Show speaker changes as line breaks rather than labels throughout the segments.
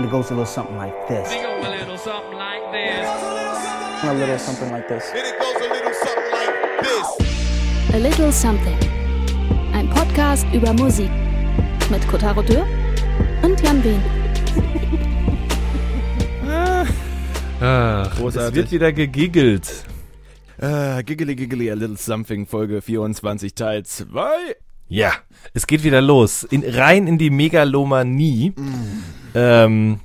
And it goes a little something like this.
Think of a little something like this.
A little something like this.
It goes a little something like this.
A Little Something. Ein Podcast über Musik mit Kotaro Dürr und Jan Wien.
Ach, es
Großartig.
wird wieder gegiggelt.
Äh, giggly Giggly A Little Something, Folge 24, Teil 2.
Ja, es geht wieder los. In, rein in die Megalomanie. Ähm,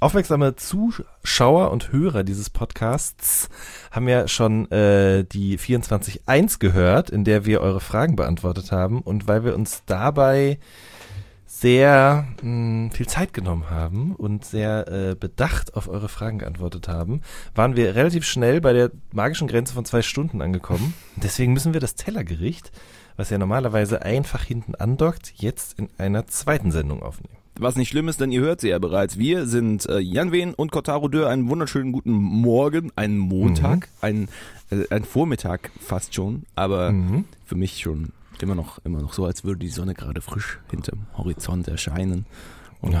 aufmerksame Zuschauer und Hörer dieses Podcasts haben ja schon äh, die 24.1 gehört, in der wir eure Fragen beantwortet haben. Und weil wir uns dabei sehr mh, viel Zeit genommen haben und sehr äh, bedacht auf eure Fragen geantwortet haben, waren wir relativ schnell bei der magischen Grenze von zwei Stunden angekommen. Deswegen müssen wir das Tellergericht, was ja normalerweise einfach hinten andockt, jetzt in einer zweiten Sendung aufnehmen.
Was nicht schlimm ist, denn ihr hört sie ja bereits. Wir sind äh, Jan Wehn und Kotaro Dörr. Einen wunderschönen guten Morgen, einen Montag, ein, äh, ein Vormittag fast schon, aber
Mhm.
für mich schon immer noch, immer noch so, als würde die Sonne gerade frisch hinterm Horizont erscheinen und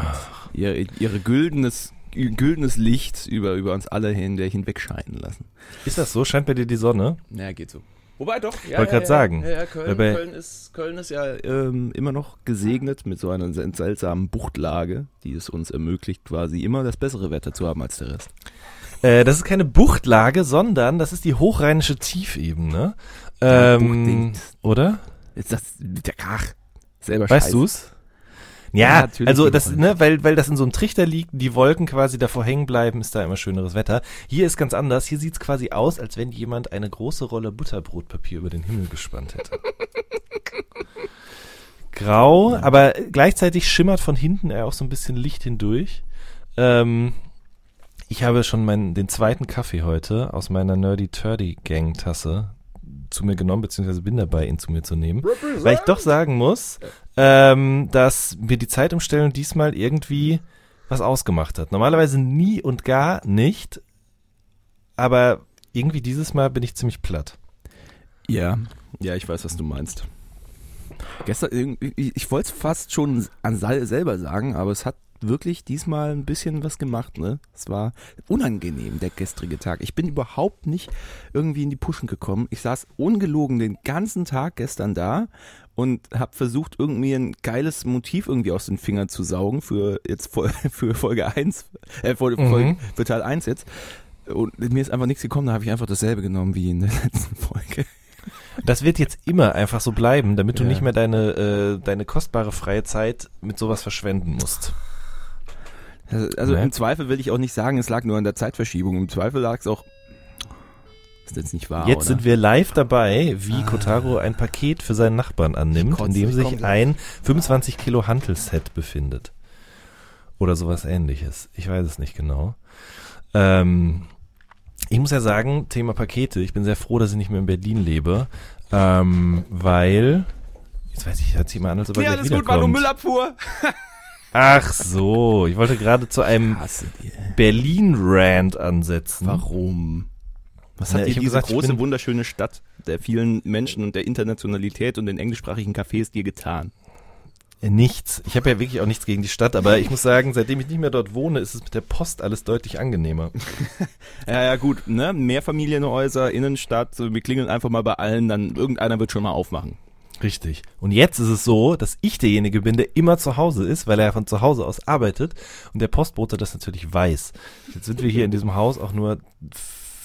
ihr, ihre güldenes, güldenes Licht über, über uns alle hin, hinweg scheinen lassen.
Ist das so? Scheint bei dir die Sonne?
Ja, geht so. Wobei doch, ja.
Wollte grad sagen.
Ja, ja, Köln,
bei-
Köln, ist, Köln ist ja ähm, immer noch gesegnet mit so einer sel- seltsamen Buchtlage, die es uns ermöglicht, quasi immer das bessere Wetter zu haben als der Rest.
Äh, das ist keine Buchtlage, sondern das ist die hochrheinische Tiefebene.
Ja,
Ähm, oder?
Ist das der Krach? Selber
Weißt du's?
Ja,
Ja, also das, ne, weil, weil das in so einem Trichter liegt, die Wolken quasi davor hängen bleiben, ist da immer schöneres Wetter. Hier ist ganz anders. Hier sieht's quasi aus, als wenn jemand eine große Rolle Butterbrotpapier über den Himmel gespannt hätte. Grau, aber gleichzeitig schimmert von hinten eher auch so ein bisschen Licht hindurch. Ähm, ich habe schon meinen, den zweiten Kaffee heute aus meiner Nerdy Turdy Gang Tasse zu mir genommen, beziehungsweise bin dabei, ihn zu mir zu nehmen. Weil ich doch sagen muss, ähm, dass mir die Zeitumstellung diesmal irgendwie was ausgemacht hat. Normalerweise nie und gar nicht, aber irgendwie dieses Mal bin ich ziemlich platt.
Ja, ja, ich weiß, was du meinst. Gestern, ich wollte es fast schon an Sal selber sagen, aber es hat wirklich diesmal ein bisschen was gemacht, ne? Es war unangenehm, der gestrige Tag. Ich bin überhaupt nicht irgendwie in die Puschen gekommen. Ich saß ungelogen den ganzen Tag gestern da und habe versucht, irgendwie ein geiles Motiv irgendwie aus den Fingern zu saugen für jetzt für Folge 1, äh, für,
Mhm.
Folge, für Teil 1 jetzt. Und mir ist einfach nichts gekommen, da habe ich einfach dasselbe genommen wie in der letzten Folge.
Das wird jetzt immer einfach so bleiben, damit du
Ja.
nicht mehr deine, äh, deine kostbare freie Zeit mit sowas verschwenden musst.
Also, also
Ne?
im Zweifel will ich auch nicht sagen, es lag nur an der Zeitverschiebung. Im Zweifel lag es auch. Ist jetzt nicht wahr,
Jetzt
oder?
sind wir live dabei, wie Kotaro ein Paket für seinen Nachbarn annimmt,
kotze,
in dem
ich
sich ein 25 Kilo Hantelset befindet. Oder sowas ähnliches. Ich weiß es nicht genau. Ähm, ich muss ja sagen, Thema Pakete, ich bin sehr froh, dass ich nicht mehr in Berlin lebe, ähm, weil, jetzt weiß ich, hört sich mal an, als ob er
Ja, alles gut, war nur. Müllabfuhr.
Ach so, ich wollte gerade zu einem. Berlin-Rant ansetzen.
Warum? Was
Ja,
hat
ich
dir
hab
diese
gesagt, ich
große, wunderschöne Stadt der vielen Menschen und der Internationalität und den englischsprachigen Cafés dir getan?
Nichts. Ich habe ja wirklich auch nichts gegen die Stadt, aber ich muss sagen, seitdem ich nicht mehr dort wohne, ist es mit der Post alles deutlich angenehmer.
Ja, ja, gut, ne? Mehrfamilienhäuser, Innenstadt, wir klingeln einfach mal bei allen, dann irgendeiner wird schon mal aufmachen.
Richtig. Und jetzt ist es so, dass ich derjenige bin, der immer zu Hause ist, weil er von zu Hause aus arbeitet und der Postbote das natürlich weiß. Jetzt sind wir hier in diesem Haus auch nur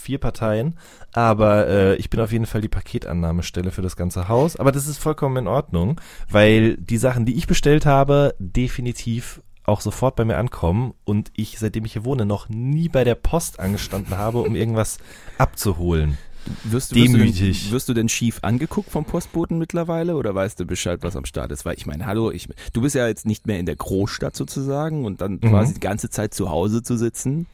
vier Parteien, aber äh, ich bin auf jeden Fall die Paketannahmestelle für das ganze Haus. Aber das ist vollkommen in Ordnung, weil die Sachen, die ich bestellt habe, definitiv auch sofort bei mir ankommen und ich, seitdem ich hier wohne, noch nie bei der Post angestanden habe, um irgendwas abzuholen.
Wirst du, wirst, du
Demütig.
denn, wirst du denn schief angeguckt vom Postboten mittlerweile oder weißt du Bescheid, was am Start ist? Weil ich meine, hallo, ich, du bist ja jetzt nicht mehr in der Großstadt sozusagen und dann
Mhm.
quasi die ganze Zeit zu Hause zu sitzen.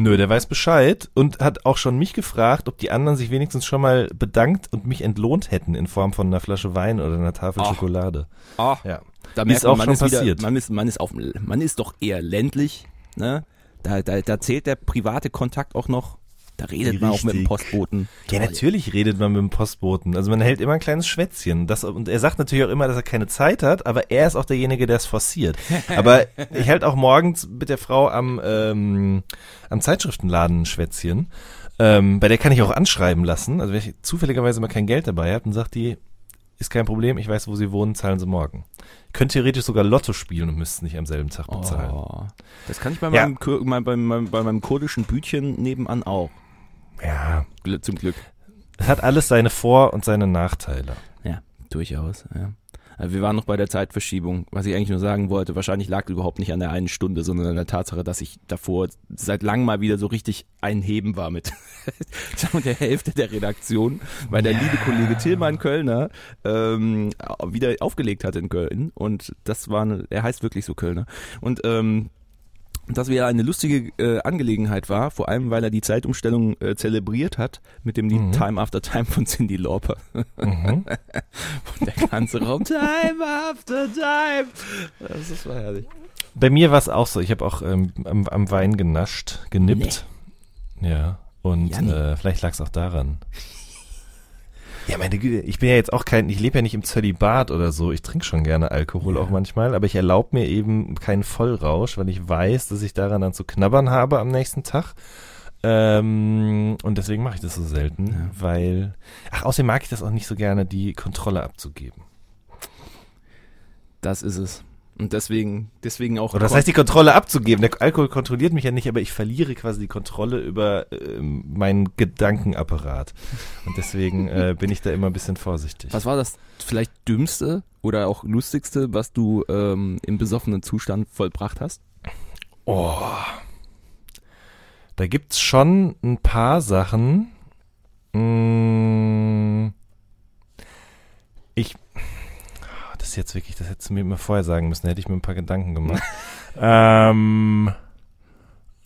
Nö, der weiß Bescheid und hat auch schon mich gefragt, ob die anderen sich wenigstens schon mal bedankt und mich entlohnt hätten in Form von einer Flasche Wein oder einer Tafel
Ach.
Schokolade.
Ah,
Ja.
da
Ist auch
man,
schon
ist wieder,
passiert.
man ist, man ist auf, man ist doch eher ländlich, ne? Da, da, da zählt der private Kontakt auch noch Da redet
Wie
man auch mit dem
richtig.
Postboten.
Ja, natürlich redet man mit dem Postboten. Also man hält immer ein kleines Schwätzchen. Das, und er sagt natürlich auch immer, dass er keine Zeit hat, aber er ist auch derjenige, der es forciert. Aber ich halte auch morgens mit der Frau am, ähm, am Zeitschriftenladen ein Schwätzchen. Ähm, bei der kann ich auch anschreiben lassen. Also wenn ich zufälligerweise mal kein Geld dabei habe, dann sagt die, ist kein Problem, ich weiß, wo sie wohnen, zahlen sie morgen. Ich könnte theoretisch sogar Lotto spielen und müsste es nicht am selben Tag bezahlen.
Oh, das kann ich bei,
Ja.
meinem, bei, meinem, bei meinem kurdischen Bütchen nebenan auch.
Ja,
Zum Glück.
es hat alles seine Vor- und seine Nachteile.
Ja, durchaus. Ja. Also Wir waren noch bei der Zeitverschiebung. Was ich eigentlich nur sagen wollte, wahrscheinlich lag überhaupt nicht an der einen Stunde, sondern an der Tatsache, dass ich davor seit langem mal wieder so richtig ein Heben war mit der Hälfte der Redaktion, weil der liebe Kollege Tillmann Kölner ähm, wieder aufgelegt hat in Köln und das war, eine, er heißt wirklich so Kölner und ähm, das wieder eine lustige äh, Angelegenheit war, vor allem weil er die Zeitumstellung äh, zelebriert hat mit dem Lied
Mhm.
Time After Time von Cindy Lauper.
Mhm.
Und der ganze Raum, Time after time. Das ist war herrlich.
Bei mir war es auch so. Ich habe auch ähm, am, am Wein genascht, genippt. Ja. Und
Janni.
äh, vielleicht lag es auch daran. Ja, meine Güte, ich bin ja jetzt auch kein, ich lebe ja nicht im Zölibat oder so. Ich trinke schon gerne Alkohol auch manchmal, aber ich erlaube mir eben keinen Vollrausch, weil ich weiß, dass ich daran dann zu knabbern habe am nächsten Tag. Ähm, und deswegen mache ich das so selten,
Ja.
weil, ach, außerdem mag ich das auch nicht so gerne, die Kontrolle abzugeben.
Das ist es. Und deswegen, deswegen auch.
Oder das heißt, die Kontrolle abzugeben. Der Alkohol kontrolliert mich ja nicht, aber ich verliere quasi die Kontrolle über ähm, meinen Gedankenapparat. Und deswegen äh, bin ich da immer ein bisschen vorsichtig.
was war das vielleicht dümmste oder auch lustigste, was du ähm, im besoffenen Zustand vollbracht hast?
Oh. Da gibt's schon ein paar Sachen. Mm. Ich. Das ist jetzt wirklich, das hättest du mir vorher sagen müssen, da hätte ich mir ein paar Gedanken gemacht. ähm.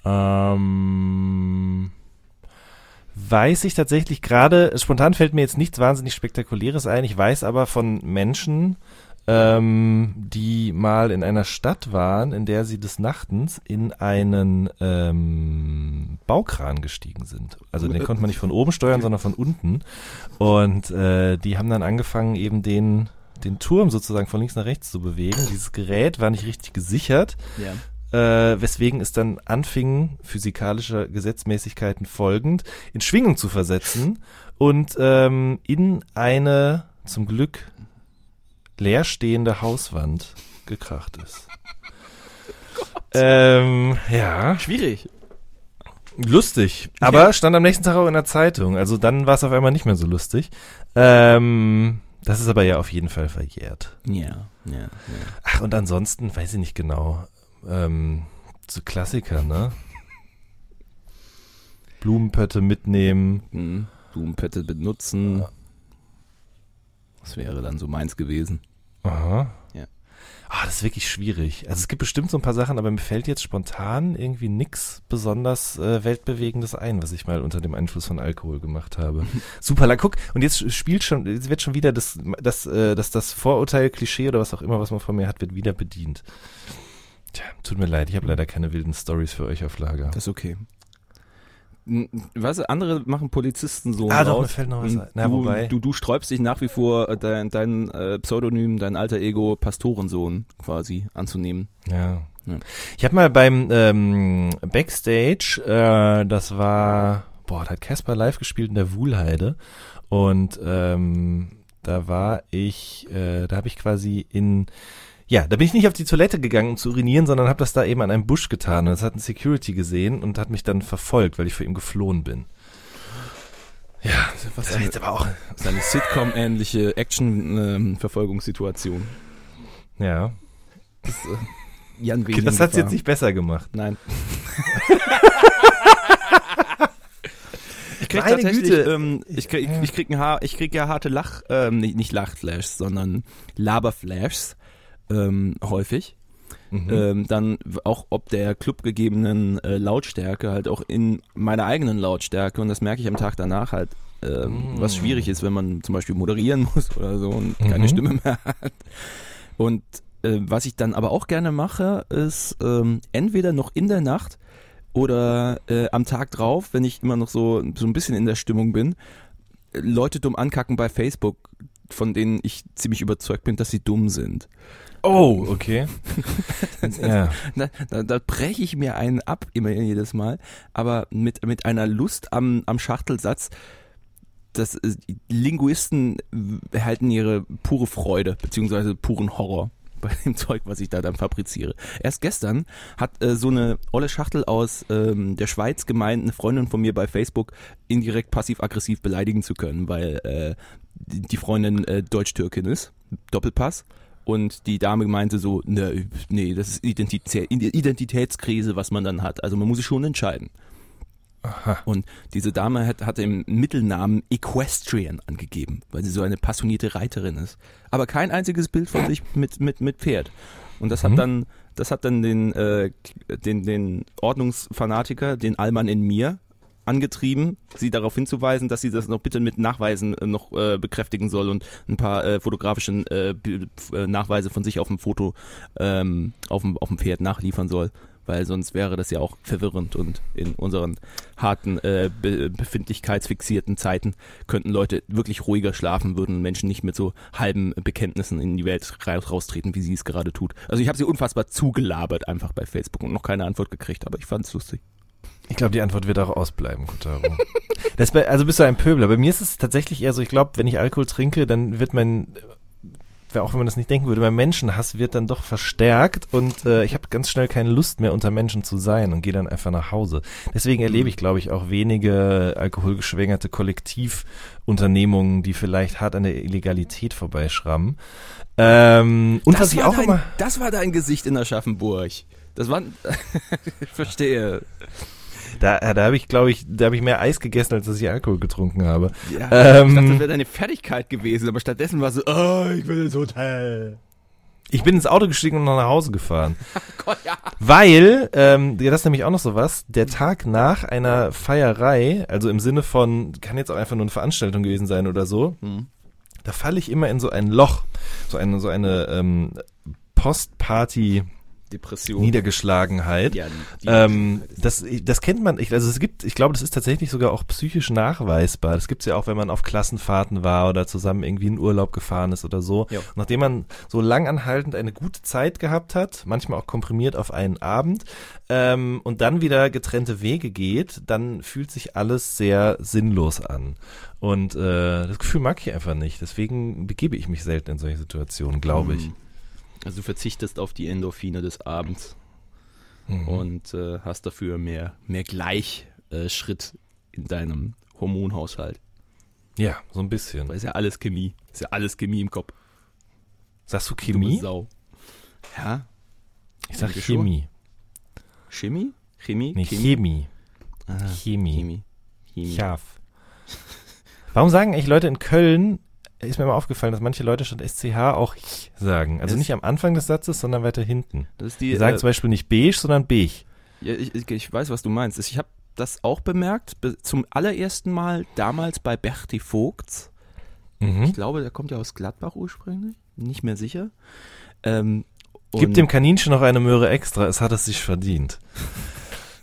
Ähm. Weiß ich tatsächlich gerade, spontan fällt mir jetzt nichts wahnsinnig Spektakuläres ein. Ich weiß aber von Menschen, ähm, die mal in einer Stadt waren, in der sie des Nachtens in einen ähm, Baukran gestiegen sind. Also den konnte man nicht von oben steuern, sondern von unten. Und äh, die haben dann angefangen, eben den, den Turm sozusagen von links nach rechts zu bewegen. Dieses Gerät war nicht richtig gesichert,
Ja.
äh, weswegen es dann anfing, physikalischer Gesetzmäßigkeiten folgend, in Schwingung zu versetzen und ähm, in eine zum Glück leerstehende Hauswand gekracht ist. ähm, ja,
Schwierig.
lustig. Aber stand am nächsten Tag auch in der Zeitung. Also dann war es auf einmal nicht mehr so lustig. Ähm, das ist aber ja auf jeden Fall verjährt.
Ja, ja, ja.
Ach, und ansonsten weiß ich nicht genau. Ähm, so Klassiker, ne? Blumenpötte mitnehmen.
Hm, Blumenpette benutzen. Das wäre dann so meins gewesen.
Aha.
Ja.
Ah, das ist wirklich schwierig. Also es gibt bestimmt so ein paar Sachen, aber mir fällt jetzt spontan irgendwie nix besonders äh, weltbewegendes ein, was ich mal unter dem Einfluss von Alkohol gemacht habe. Super, la, guck, und jetzt spielt schon, jetzt wird schon wieder das, das, äh, das, das Vorurteil, Klischee oder was auch immer, was man von mir hat, wird wieder bedient. Tja, tut mir leid, ich habe leider keine wilden Stories für euch auf Lager.
Das ist okay. Weißt du, andere machen Polizisten so
Ah, doch,
raus.
mir fällt noch was ein. Na,
du,
wobei.
Du, du sträubst dich nach wie vor, äh, dein, dein äh, Pseudonym, dein alter Ego Pastorensohn quasi anzunehmen.
Ja.
Ja.
Ich habe mal beim ähm, Backstage, äh, das war, boah, da hat Casper live gespielt in der Wuhlheide und ähm, da war ich, äh, da habe ich quasi in, ja, da bin ich nicht auf die Toilette gegangen, um zu urinieren, sondern habe das da eben an einem Busch getan. Und das hat ein Security gesehen und hat mich dann verfolgt, weil ich vor ihm geflohen bin. Ja,
Was
das war jetzt aber auch,
Das ist eine Sitcom-ähnliche Action-Verfolgungssituation.
ja,
Jan Wehling
das hat's jetzt nicht besser gemacht.
Nein. ich krieg
Meine
tatsächlich,
Güte.
ähm, ich krieg, ich, ich krieg ein Haar, ich krieg ja harte Lach, ähm, nicht, nicht Lachflashs, sondern Laberflashs, ähm, häufig.
Mhm.
Ähm, dann auch ob der Club gegebenen äh, Lautstärke halt auch in meiner eigenen Lautstärke und das merke ich am Tag danach halt, ähm, was schwierig ist, wenn man zum Beispiel moderieren muss oder so und keine
Mhm.
Stimme mehr hat. Und äh, was ich dann aber auch gerne mache, ist ähm, entweder noch in der Nacht oder äh, am Tag drauf, wenn ich immer noch so, so ein bisschen in der Stimmung bin, Leute dumm ankacken bei Facebook, von denen ich ziemlich überzeugt bin, dass sie dumm sind.
Oh, okay. ja.
Da, da, da breche ich mir einen ab, immer jedes Mal, aber mit, mit einer Lust am, am Schachtelsatz, dass Linguisten erhalten ihre pure Freude, beziehungsweise puren Horror bei dem Zeug, was ich da dann fabriziere. Erst gestern hat äh, so eine olle Schachtel aus ähm, der Schweiz gemeint, eine Freundin von mir bei Facebook indirekt passiv-aggressiv beleidigen zu können, weil äh, die die Freundin äh, Deutsch-Türkin ist, Doppelpass. Und die Dame meinte so, ne, nee, das ist Identitä Identitätskrise, was man dann hat. Also man muss sich schon entscheiden. Und diese Dame hat, hatte im Mittelnamen Equestrian angegeben, weil sie so eine passionierte Reiterin ist. Aber kein einziges Bild von sich mit, mit, mit Pferd. Und das
Mhm.
hat dann, das hat dann den, äh, den, den Ordnungsfanatiker, den Allmann in mir, angetrieben, sie darauf hinzuweisen, dass sie das noch bitte mit Nachweisen äh, noch äh, bekräftigen soll und ein paar äh, fotografischen äh, äh, Nachweise von sich auf dem Foto ähm, auf, dem, auf dem Pferd nachliefern soll, weil sonst wäre das ja auch verwirrend und in unseren harten, äh, be befindlichkeitsfixierten Zeiten könnten Leute wirklich ruhiger schlafen, würden Menschen nicht mit so halben Bekenntnissen in die Welt ra- raustreten, wie sie es gerade tut. Also ich habe sie unfassbar zugelabert einfach bei Facebook und noch keine Antwort gekriegt, aber ich fand es lustig.
Ich glaube, die Antwort wird auch ausbleiben, Kutaro. das bei, also bist du ein Pöbler. Bei mir ist es tatsächlich eher so, ich glaube, wenn ich Alkohol trinke, dann wird mein, äh, auch wenn man das nicht denken würde, mein Menschenhass wird dann doch verstärkt und äh, ich habe ganz schnell keine Lust mehr unter Menschen zu sein und gehe dann einfach nach Hause. Deswegen erlebe ich, glaube ich, auch wenige alkoholgeschwängerte Kollektivunternehmungen, die vielleicht hart an der Illegalität vorbeischrammen. Ähm, und was ich auch
dein,
immer...
Das war dein Gesicht in Aschaffenburg. Das war, ich verstehe.
Da, da habe ich, glaube ich, da habe ich mehr Eis gegessen, als dass ich Alkohol getrunken habe.
Ja,
Ähm.
ich dachte, das wäre deine Fertigkeit gewesen, aber stattdessen war so, oh, ich will ins Hotel.
Ich bin ins Auto gestiegen und noch nach Hause gefahren.
Gott, ja.
Weil, ähm, ja, das ist nämlich auch noch so was, der Tag nach einer Feierei, also im Sinne von, kann jetzt auch einfach nur eine Veranstaltung gewesen sein oder so,
Hm.
da falle ich immer in so ein Loch, so eine, so eine ähm, Postparty
Depression.
Niedergeschlagenheit.
Ja,
Ähm, das, das kennt man, ich, also es gibt, ich glaube, das ist tatsächlich sogar auch psychisch nachweisbar. Das gibt's ja auch, wenn man auf Klassenfahrten war oder zusammen irgendwie in Urlaub gefahren ist oder so.
Ja.
Nachdem man so langanhaltend eine gute Zeit gehabt hat, manchmal auch komprimiert auf einen Abend, ähm, und dann wieder getrennte Wege geht, dann fühlt sich alles sehr sinnlos an. Und äh, das Gefühl mag ich einfach nicht. Deswegen begebe ich mich selten in solche Situationen, glaube ich.
Also du verzichtest auf die Endorphine des Abends
Mhm.
und äh, hast dafür mehr, mehr Gleichschritt Schritt in deinem Hormonhaushalt.
Ja, so ein bisschen.
Weil ist ja alles Chemie. Ist ja alles Chemie im Kopf.
Sagst du Chemie?
Sau. Ja?
Ich sag. Chemie.
Chemie? Chemie?
Nee, Chemie.
Ah,
Chemie.
Chemie. Chemie.
Warum sagen eigentlich Leute in Köln, ist mir mal aufgefallen, dass manche Leute statt SCH auch ch sagen. Also
Es-
nicht am Anfang des Satzes, sondern weiter hinten.
Das die,
sagen
äh,
zum Beispiel nicht beige, sondern beige.
Ja, ich, ich, ich weiß, was du meinst. Ich habe das auch bemerkt, be- zum allerersten Mal damals bei Berti Vogts.
Mhm.
Ich glaube, der kommt ja aus Gladbach ursprünglich, nicht mehr sicher. Ähm,
Gib dem Kaninchen noch eine Möhre extra, es hat es sich verdient.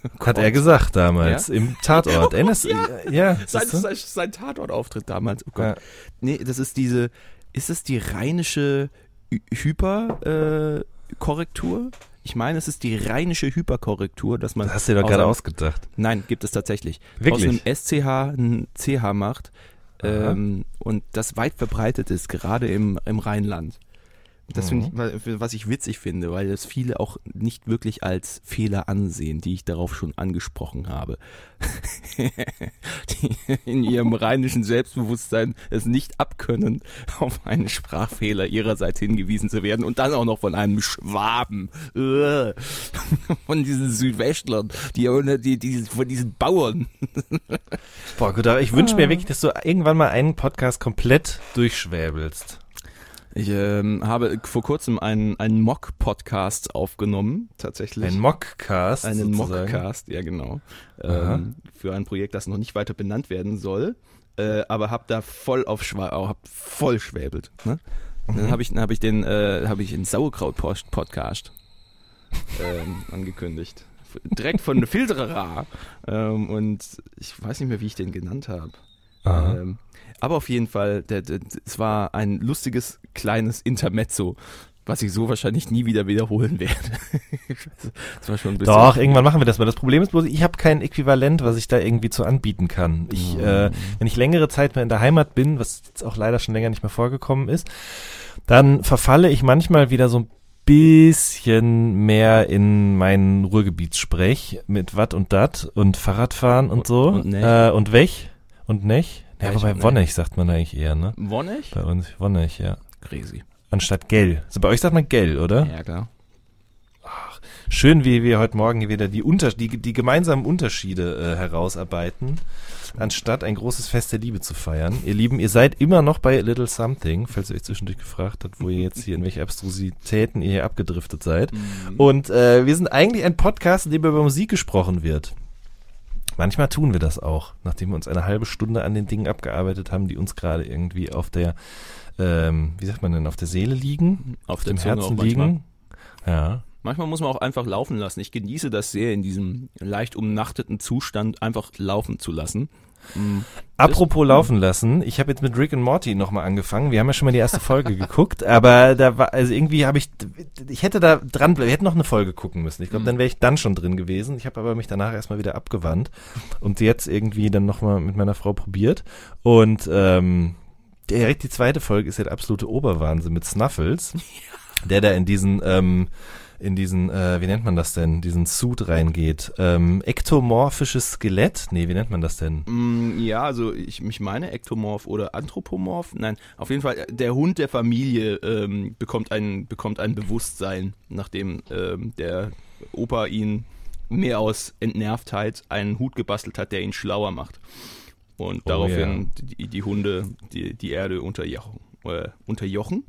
Hat er gesagt damals im Tatort. Erinnerst?
Ja.
ja
sein, sein, sein Tatortauftritt damals. Oh Gott.
Ja.
Nee, das ist diese, ist es die rheinische Hyperkorrektur? Äh, ich meine, es ist die rheinische Hyperkorrektur, dass man.
Das hast du dir doch gerade ausgedacht.
Nein, gibt es tatsächlich.
Wirklich?
Aus einem SCH ein CH macht. Ähm, und das weit verbreitet ist, gerade im, im Rheinland. Das finde ich, was ich witzig finde, weil das viele auch nicht wirklich als Fehler ansehen, die ich darauf schon angesprochen habe. die in ihrem rheinischen Selbstbewusstsein es nicht abkönnen, auf einen Sprachfehler ihrerseits hingewiesen zu werden und dann auch noch von einem Schwaben, äh, von diesen Südwestlern, die, die, die, von diesen Bauern.
Boah, gut, aber ich wünsche mir wirklich, dass du irgendwann mal einen Podcast komplett durchschwäbelst.
Ich ähm, habe vor kurzem einen, einen Mock-Podcast aufgenommen, tatsächlich.
Ein Mockcast.
Einen
sozusagen.
Mockcast, ja genau. Ähm, für ein Projekt, das noch nicht weiter benannt werden soll. Äh, aber hab da voll auf Schwa oh, hab voll schwäbelt. Ne?
Mhm.
Dann habe ich, dann hab ich den, äh, habe ich den Sauerkraut-Podcast ähm, angekündigt. direkt von Filterer. Ähm, und ich weiß nicht mehr, wie ich den genannt habe. Ähm, aber auf jeden Fall, es war ein lustiges kleines Intermezzo, was ich so wahrscheinlich nie wieder wiederholen werde. das war schon ein bisschen.
Doch, irgendwann machen wir das mal. Das Problem ist bloß, ich habe kein Äquivalent, was ich da irgendwie zu anbieten kann. Ich, äh, wenn ich längere Zeit mehr in der Heimat bin, was jetzt auch leider schon länger nicht mehr vorgekommen ist, dann verfalle ich manchmal wieder so ein bisschen mehr in meinen Ruhrgebietssprech mit Watt und Dat und Fahrradfahren und so.
Und Nech.
äh, und Wech und Nech. Ja, wobei
und
Wonnech sagt man eigentlich eher, ne?
Wonnech?
Bei uns Wonnech, ja.
Crazy.
Anstatt Gell. Also bei euch sagt man Gell, oder?
Ja, klar.
Schön, wie wir heute Morgen hier wieder die, Unter die, die gemeinsamen Unterschiede äh, herausarbeiten, anstatt ein großes Fest der Liebe zu feiern. Ihr Lieben, ihr seid immer noch bei Little Something, falls ihr euch zwischendurch gefragt habt, wo ihr jetzt hier in welche Abstrusitäten ihr hier abgedriftet seid. Und äh, wir sind eigentlich ein Podcast, in dem über Musik gesprochen wird. Manchmal tun wir das auch, nachdem wir uns eine halbe Stunde an den Dingen abgearbeitet haben, die uns gerade irgendwie auf der, ähm, wie sagt man denn, auf der Seele liegen,
Auf
auf dem
Zunge
Herzen liegen. Ja.
Manchmal muss man auch einfach laufen lassen. Ich genieße das sehr, in diesem leicht umnachteten Zustand einfach laufen zu lassen. Mm.
Apropos laufen lassen, ich habe jetzt mit Rick und Morty nochmal angefangen. Wir haben ja schon mal die erste Folge geguckt, aber da war, also irgendwie habe ich, ich hätte da dran, wir hätten noch eine Folge gucken müssen. Ich glaube, dann wäre ich dann schon drin gewesen. Ich habe aber mich danach erstmal wieder abgewandt und jetzt irgendwie dann nochmal mit meiner Frau probiert. Und ähm, direkt die zweite Folge ist ja der absolute Oberwahnsinn mit Snuffles, der da in diesen ähm, in diesen, äh, wie nennt man das denn, diesen Suit reingeht. Ähm, ektomorphisches Skelett? Nee, wie nennt man das denn?
Mm, Ja, also ich, ich meine Ektomorph oder Anthropomorph. Nein, auf jeden Fall, äh, der Hund der Familie ähm, bekommt, ein, bekommt ein Bewusstsein, nachdem ähm, der Opa ihn mehr aus Entnervtheit einen Hut gebastelt hat, der ihn schlauer macht. Und
Oh,
daraufhin die, die Hunde die, die Erde unterjochen, äh, unterjochen,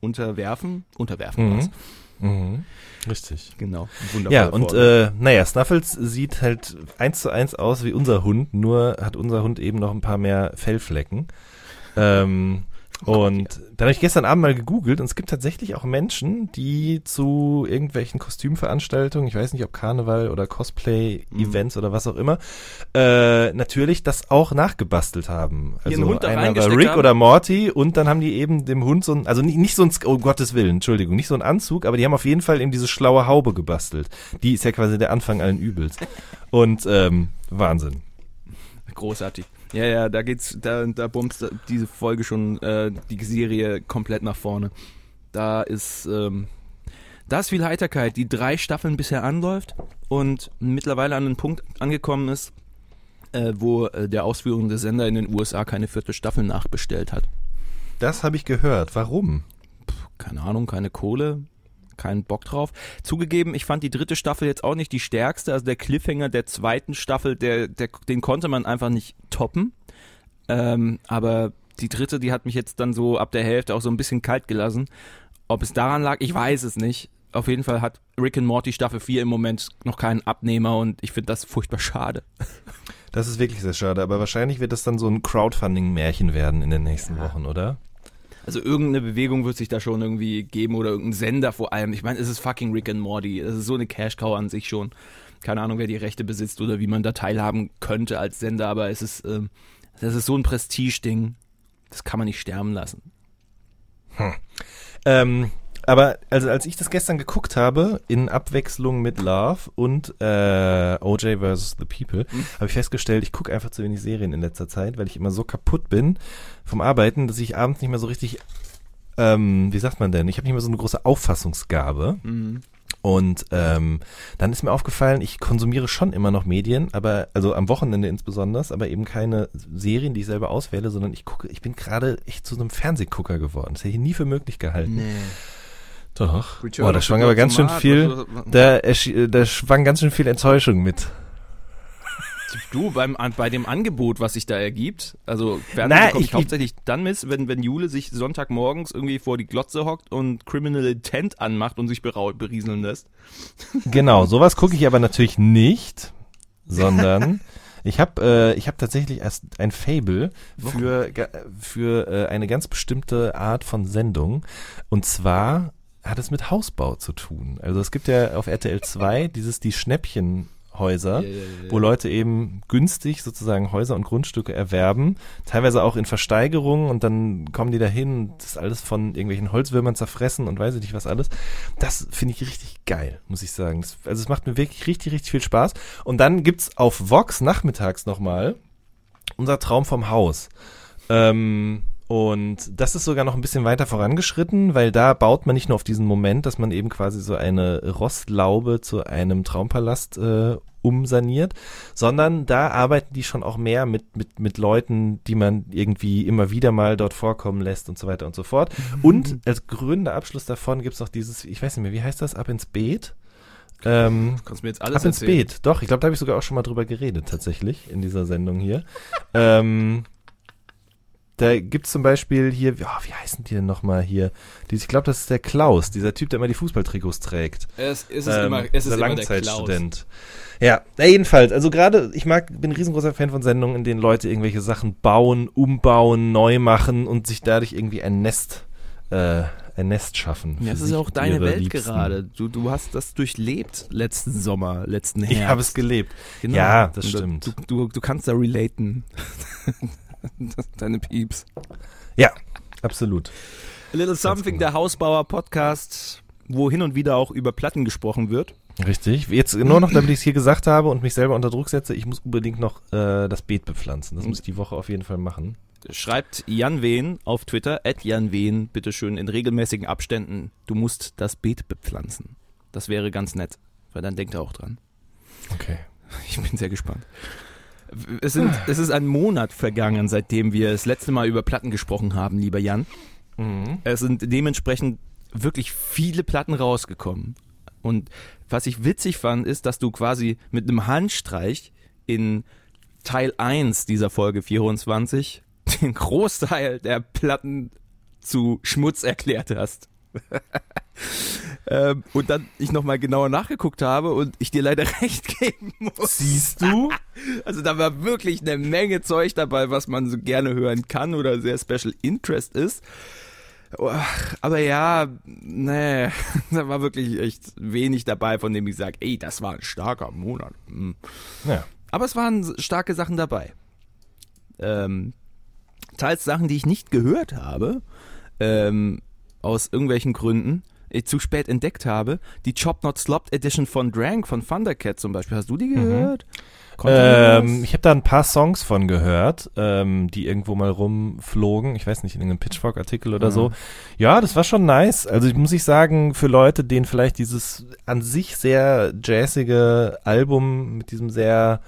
unterwerfen, unterwerfen
Mhm.
war's.
Mhm. Richtig.
Genau. Wundervolle
Ja, und äh, naja, Snuffles sieht halt eins zu eins aus wie unser Hund, nur hat unser Hund eben noch ein paar mehr Fellflecken. Ähm, und dann habe ich gestern Abend mal gegoogelt und es gibt tatsächlich auch Menschen, die zu irgendwelchen Kostümveranstaltungen, ich weiß nicht ob Karneval oder Cosplay-Events oder was auch immer, äh, natürlich das auch nachgebastelt haben. Also
Ihren Hund
einer war Rick
haben?
oder Morty und dann haben die eben dem Hund so ein, also nicht, nicht so ein, Sk- oh Gottes Willen, Entschuldigung, nicht so ein Anzug, aber die haben auf jeden Fall eben diese schlaue Haube gebastelt. Die ist ja quasi der Anfang allen Übels. Und ähm, Wahnsinn.
Großartig. Ja, ja, da geht's, da, da bumst diese Folge schon äh, die Serie komplett nach vorne. Da ist, ähm, da ist viel Heiterkeit, die drei Staffeln bisher anläuft und mittlerweile an einen Punkt angekommen ist, äh, wo äh, der ausführende Sender in den USA keine vierte Staffel nachbestellt hat.
Das habe ich gehört. Warum?
Keine Ahnung, keine Kohle, keinen Bock drauf. Zugegeben, ich fand die dritte Staffel jetzt auch nicht die stärkste. Also der Cliffhanger der zweiten Staffel, der, der, den konnte man einfach nicht toppen. Ähm, aber die dritte, die hat mich jetzt dann so ab der Hälfte auch so ein bisschen kalt gelassen. Ob es daran lag, ich weiß es nicht. Auf jeden Fall hat Rick and Morty Staffel 4 im Moment noch keinen Abnehmer und ich finde das furchtbar schade.
Das ist wirklich sehr schade, aber wahrscheinlich wird das dann so ein Crowdfunding-Märchen werden in den nächsten Wochen, oder?
Also irgendeine Bewegung wird sich da schon irgendwie geben oder irgendein Sender vor allem. Ich meine, es ist fucking Rick and Morty. Es ist so eine Cash-Cow an sich schon. Keine Ahnung, wer die Rechte besitzt oder wie man da teilhaben könnte als Sender, aber es ist, ähm, das ist so ein Prestige-Ding. Das kann man nicht sterben lassen.
Ähm, aber also als ich das gestern geguckt habe, in Abwechslung mit Love und äh, OJ vs. The People, habe ich festgestellt, ich gucke einfach zu wenig Serien in letzter Zeit, weil ich immer so kaputt bin vom Arbeiten, dass ich abends nicht mehr so richtig, ähm, wie sagt man denn, ich habe nicht mehr so eine große Auffassungsgabe. Und ähm, dann ist mir aufgefallen, ich konsumiere schon immer noch Medien, aber also am Wochenende insbesondere, aber eben keine Serien, die ich selber auswähle, sondern ich gucke, ich bin gerade echt zu so einem Fernsehgucker geworden. Das hätte ich nie für möglich gehalten. Doch. Boah, da schwang aber ganz schön viel, da, erschien- da schwang ganz schön viel Enttäuschung mit.
Du, beim, bei dem Angebot, was sich da ergibt, also
Na,
Fernsehen komme
ich-
ich hauptsächlich dann mit, wenn, wenn Jule sich Sonntagmorgens irgendwie vor die Glotze hockt und Criminal Intent anmacht und sich berieseln lässt.
Genau, sowas gucke ich aber natürlich nicht, sondern ich habe äh, ich habe tatsächlich erst ein Fable für für äh, eine ganz bestimmte Art von Sendung und zwar hat es mit Hausbau zu tun. Also es gibt ja auf RTL 2 dieses die Schnäppchenhäuser, wo Leute eben günstig sozusagen Häuser und Grundstücke erwerben, teilweise auch in Versteigerungen und dann kommen die dahin und das ist alles von irgendwelchen Holzwürmern zerfressen und weiß ich nicht was alles. Das finde ich richtig geil, muss ich sagen. Das, also es macht mir wirklich richtig, richtig viel Spaß. Und dann gibt's auf Vox nachmittags nochmal unser Traum vom Haus. Ähm, und das ist sogar noch ein bisschen weiter vorangeschritten, weil da baut man nicht nur auf diesen Moment, dass man eben quasi so eine Rostlaube zu einem Traumpalast äh, umsaniert, sondern da arbeiten die schon auch mehr mit, mit, mit Leuten, die man irgendwie immer wieder mal dort vorkommen lässt und so weiter und so fort. Und als gründer Abschluss davon gibt's noch dieses, ich weiß nicht mehr, wie heißt das, ab ins Beet? Ähm,
Kannst mir jetzt alles
Ab ins
erzählen.
Beet. Doch, ich glaube, da habe ich sogar auch schon mal drüber geredet, tatsächlich, in dieser Sendung hier. ähm, da gibt's zum Beispiel hier, ja, wie heißen die denn nochmal hier? Ich glaube, das ist der Klaus, dieser Typ, der immer die Fußballtrikots trägt.
Es, es ist
Ähm,
immer, es ist der.
Langzeitstudent. Ja, na jedenfalls, also gerade, ich mag, bin ein riesengroßer Fan von Sendungen, in denen Leute irgendwelche Sachen bauen, umbauen, neu machen und sich dadurch irgendwie ein Nest, äh, ein Nest schaffen.
Ja, das ist auch deine Welt
Liebsten.
gerade. Du, du hast das durchlebt letzten Sommer, letzten Herbst.
Ich habe es gelebt.
Genau.
Ja, das
Und
stimmt.
Du, du, du kannst da relaten. Deine Pieps.
Ja, absolut.
A Little Something,
genau.
der Hausbauer-Podcast, wo hin und wieder auch über Platten gesprochen wird.
Richtig. Jetzt nur noch, damit ich es hier gesagt habe und mich selber unter Druck setze, ich muss unbedingt noch äh, das Beet bepflanzen. Das muss ich die Woche auf jeden Fall machen.
Schreibt Jan Wehn auf Twitter, at Jan Wehn, bitteschön in regelmäßigen Abständen, du musst das Beet bepflanzen. Das wäre ganz nett, weil dann denkt er auch dran.
Okay.
Ich bin sehr gespannt. Es, sind, es ist ein Monat vergangen, seitdem wir das letzte Mal über Platten gesprochen haben, lieber Jan.
Mhm.
Es sind dementsprechend wirklich viele Platten rausgekommen. Und was ich witzig fand, ist, dass du quasi mit einem Handstreich in Teil 1 dieser Folge 24 den Großteil der Platten zu Schmutz erklärt hast. ähm, und dann ich nochmal genauer nachgeguckt habe und ich dir leider recht geben muss.
Siehst du?
Also da war wirklich eine Menge Zeug dabei, was man so gerne hören kann oder sehr Special Interest ist. Oh, Aber ja, nee, da war wirklich echt wenig dabei, von dem ich sage, ey, das war ein starker Monat. Hm.
Ja.
Aber es waren starke Sachen dabei. Ähm, teils Sachen, die ich nicht gehört habe, ähm, aus irgendwelchen Gründen, zu spät entdeckt habe. Die Chop Not Slopped Edition von Drank, von Thundercat zum Beispiel. Hast du die gehört? Konnte man
Ähm, ich habe da ein paar Songs von gehört, ähm, die irgendwo mal rumflogen. Ich weiß nicht, in irgendeinem Pitchfork-Artikel oder so. Ja, das war schon nice. Also ich muss ich sagen, für Leute, denen vielleicht dieses an sich sehr jazzige Album mit diesem sehr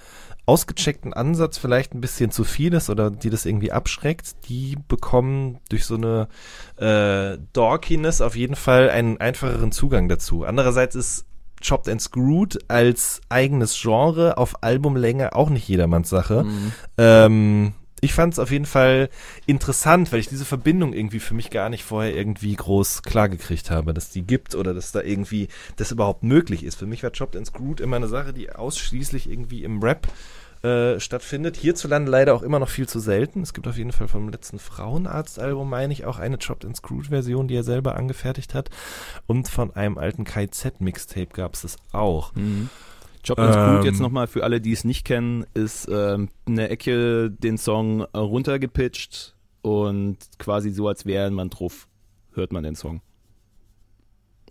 ausgecheckten Ansatz vielleicht ein bisschen zu viel ist oder die das irgendwie abschreckt, die bekommen durch so eine äh, Dorkiness auf jeden Fall einen einfacheren Zugang dazu. Andererseits ist Chopped and Screwed als eigenes Genre auf Albumlänge auch nicht jedermanns Sache. Ähm, ich fand es auf jeden Fall interessant, weil ich diese Verbindung irgendwie für mich gar nicht vorher irgendwie groß klargekriegt habe, dass die gibt oder dass da irgendwie das überhaupt möglich ist. Für mich war Chopped and Screwed immer eine Sache, die ausschließlich irgendwie im Rap äh, stattfindet. Hierzulande leider auch immer noch viel zu selten. Es gibt auf jeden Fall vom letzten Frauenarzt-Album, meine ich, auch eine Chopped and Screwed-Version, die er selber angefertigt hat. Und von einem alten KZ-Mixtape gab es das auch.
Mhm. Job and Screwed,
Ähm.
jetzt nochmal für alle, die es nicht kennen, ist ähm, eine Ecke den Song runtergepitcht und quasi so, als wäre man drauf, hört man den Song.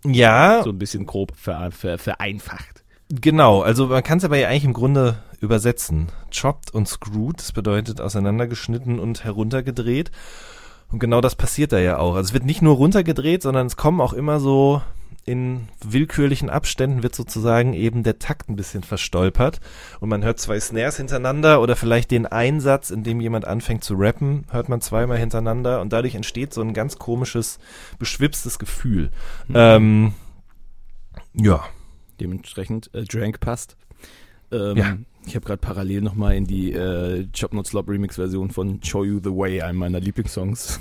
Ja,
So ein bisschen grob ver, ver, vereinfacht.
Genau, also man kann es aber ja eigentlich im Grunde übersetzen. Chopped und screwed, das bedeutet auseinandergeschnitten und heruntergedreht. Und genau das passiert da ja auch. Also es wird nicht nur runtergedreht, sondern es kommen auch immer so in willkürlichen Abständen wird sozusagen eben der Takt ein bisschen verstolpert und man hört zwei Snares hintereinander oder vielleicht den Einsatz, in dem jemand anfängt zu rappen, hört man zweimal hintereinander und dadurch entsteht so ein ganz komisches, beschwipstes Gefühl. Ähm, ja,
Dementsprechend äh, Drank passt. Ähm,
Ja.
Ich habe gerade parallel nochmal in die äh, Chop Not Slop Remix Version von Show You the Way, einem meiner Lieblingssongs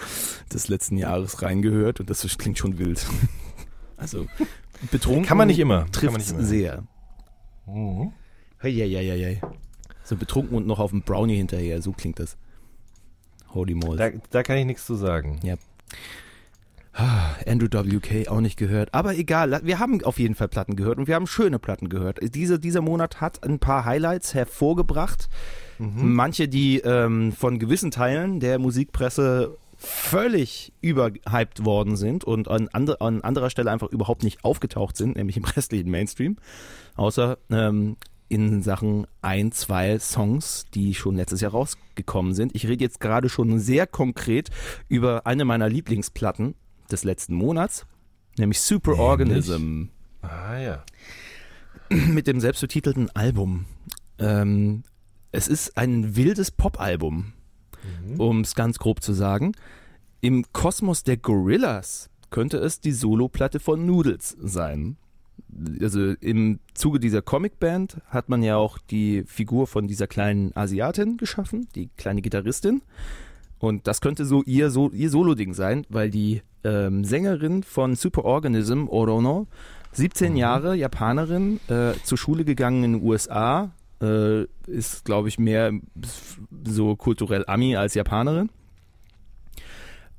des letzten Jahres, reingehört und das klingt schon wild. Also betrunken
Kann man nicht immer.
Trifft
man nicht immer.
sehr. Heieieiei. So betrunken und noch auf dem Brownie hinterher, so klingt das. Holy moly.
Da, da kann ich nichts zu sagen.
Andrew WK auch nicht gehört. Aber egal, wir haben auf jeden Fall Platten gehört und wir haben schöne Platten gehört. Diese, dieser Monat hat ein paar Highlights hervorgebracht. Manche, die ähm, von gewissen Teilen der Musikpresse völlig überhyped worden sind und an, andre, an anderer Stelle einfach überhaupt nicht aufgetaucht sind, nämlich im restlichen Mainstream. Außer ähm, in Sachen ein, zwei Songs, die schon letztes Jahr rausgekommen sind. Ich rede jetzt gerade schon sehr konkret über eine meiner Lieblingsplatten des letzten Monats, nämlich Superorganism
Ah ja.
mit dem selbstbetitelten Album. Ähm, es ist ein wildes Pop-Album, um es ganz grob zu sagen. Im Kosmos der Gorillas könnte es die Soloplatte von Noodles sein. Also im Zuge dieser Comicband hat man ja auch die Figur von dieser kleinen Asiatin geschaffen, die kleine Gitarristin. Und das könnte so ihr, so, ihr Solo-Ding sein, weil die ähm, Sängerin von Superorganism, Orono, 17 Jahre Japanerin, äh, zur Schule gegangen in den USA, äh, ist, glaube ich, mehr so kulturell Ami als Japanerin.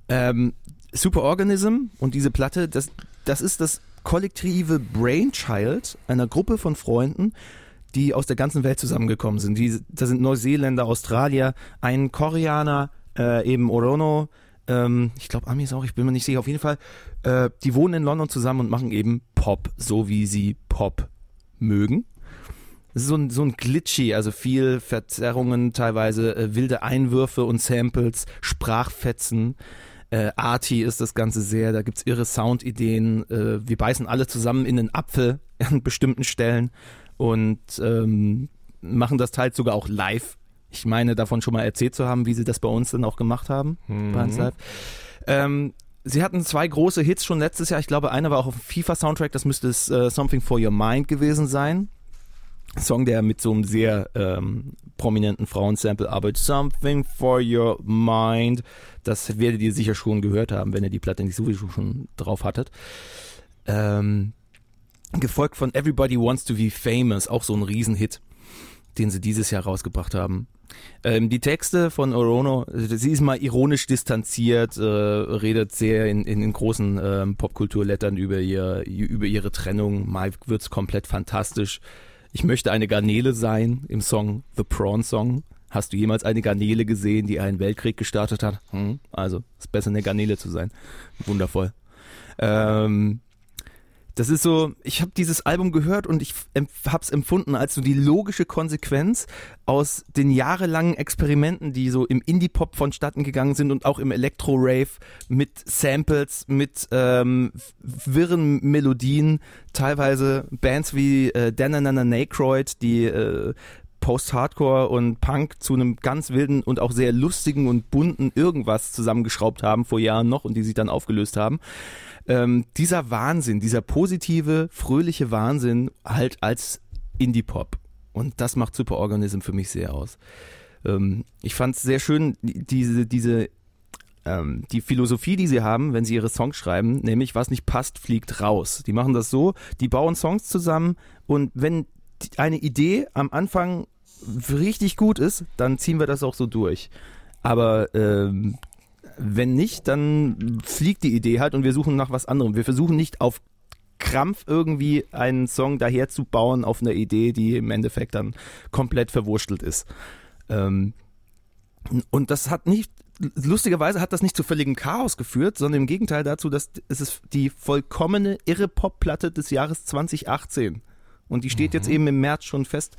Ähm, Superorganism und diese Platte, das, das ist das kollektive Brainchild einer Gruppe von Freunden, die aus der ganzen Welt zusammengekommen sind. Die, da sind Neuseeländer, Australier, ein Koreaner, äh, eben Orono, ähm, ich glaube Amis auch, ich bin mir nicht sicher, auf jeden Fall, äh, die wohnen in London zusammen und machen eben Pop, so wie sie Pop mögen. Es ist so ein, so ein Glitchy, also viel Verzerrungen, teilweise äh, wilde Einwürfe und Samples, Sprachfetzen. Äh, Arty ist das Ganze sehr, da gibt's irre Soundideen. Äh, wir beißen alle zusammen in den Apfel an bestimmten Stellen und ähm, machen das teils sogar auch live. Ich meine, davon schon mal erzählt zu haben, wie sie das bei uns dann auch gemacht haben, bei uns live. Ähm, sie hatten zwei große Hits schon letztes Jahr. Ich glaube, einer war auch auf dem FIFA-Soundtrack, das müsste es äh, Something for Your Mind gewesen sein. Song, der mit so einem sehr ähm, prominenten Frauensample arbeitet. Something for your mind. Das werdet ihr sicher schon gehört haben, wenn ihr die Platte nicht sowieso schon drauf hattet. Ähm, gefolgt von Everybody Wants to Be Famous, auch so ein Riesenhit, den sie dieses Jahr rausgebracht haben. Ähm, die Texte von Orono, sie ist mal ironisch distanziert, äh, redet sehr in, in, in großen ähm, Popkulturlettern über, ihr, über ihre Trennung. Mal wird's komplett fantastisch. Ich möchte eine Garnele sein im Song The Prawn Song. Hast du jemals eine Garnele gesehen, die einen Weltkrieg gestartet hat? Hm? Also, ist besser eine Garnele zu sein. Wundervoll. Ähm, das ist so, ich habe dieses Album gehört und ich habe es empfunden als so die logische Konsequenz aus den jahrelangen Experimenten, die so im Indie-Pop vonstatten gegangen sind und auch im Elektro-Rave mit Samples, mit ähm, wirren Melodien, teilweise Bands wie äh, Dananana Nakroyd, die äh, Post-Hardcore und Punk zu einem ganz wilden und auch sehr lustigen und bunten irgendwas zusammengeschraubt haben vor Jahren noch und die sich dann aufgelöst haben. Ähm, dieser Wahnsinn, dieser positive, fröhliche Wahnsinn halt als Indie-Pop. Und das macht Superorganism für mich sehr aus. Ähm, ich fand es sehr schön, die- diese, diese ähm, die Philosophie, die sie haben, wenn sie ihre Songs schreiben, nämlich was nicht passt, fliegt raus. Die machen das so, die bauen Songs zusammen und wenn eine Idee am Anfang richtig gut ist, dann ziehen wir das auch so durch. Aber ähm, wenn nicht, dann fliegt die Idee halt und wir suchen nach was anderem. Wir versuchen nicht auf Krampf irgendwie einen Song daherzubauen auf einer Idee, die im Endeffekt dann komplett verwurstelt ist. Ähm, und das hat nicht, lustigerweise hat das nicht zu völligem Chaos geführt, sondern im Gegenteil dazu, dass es ist die vollkommene irre Pop-Platte des Jahres 2018. Und die steht jetzt eben im März schon fest.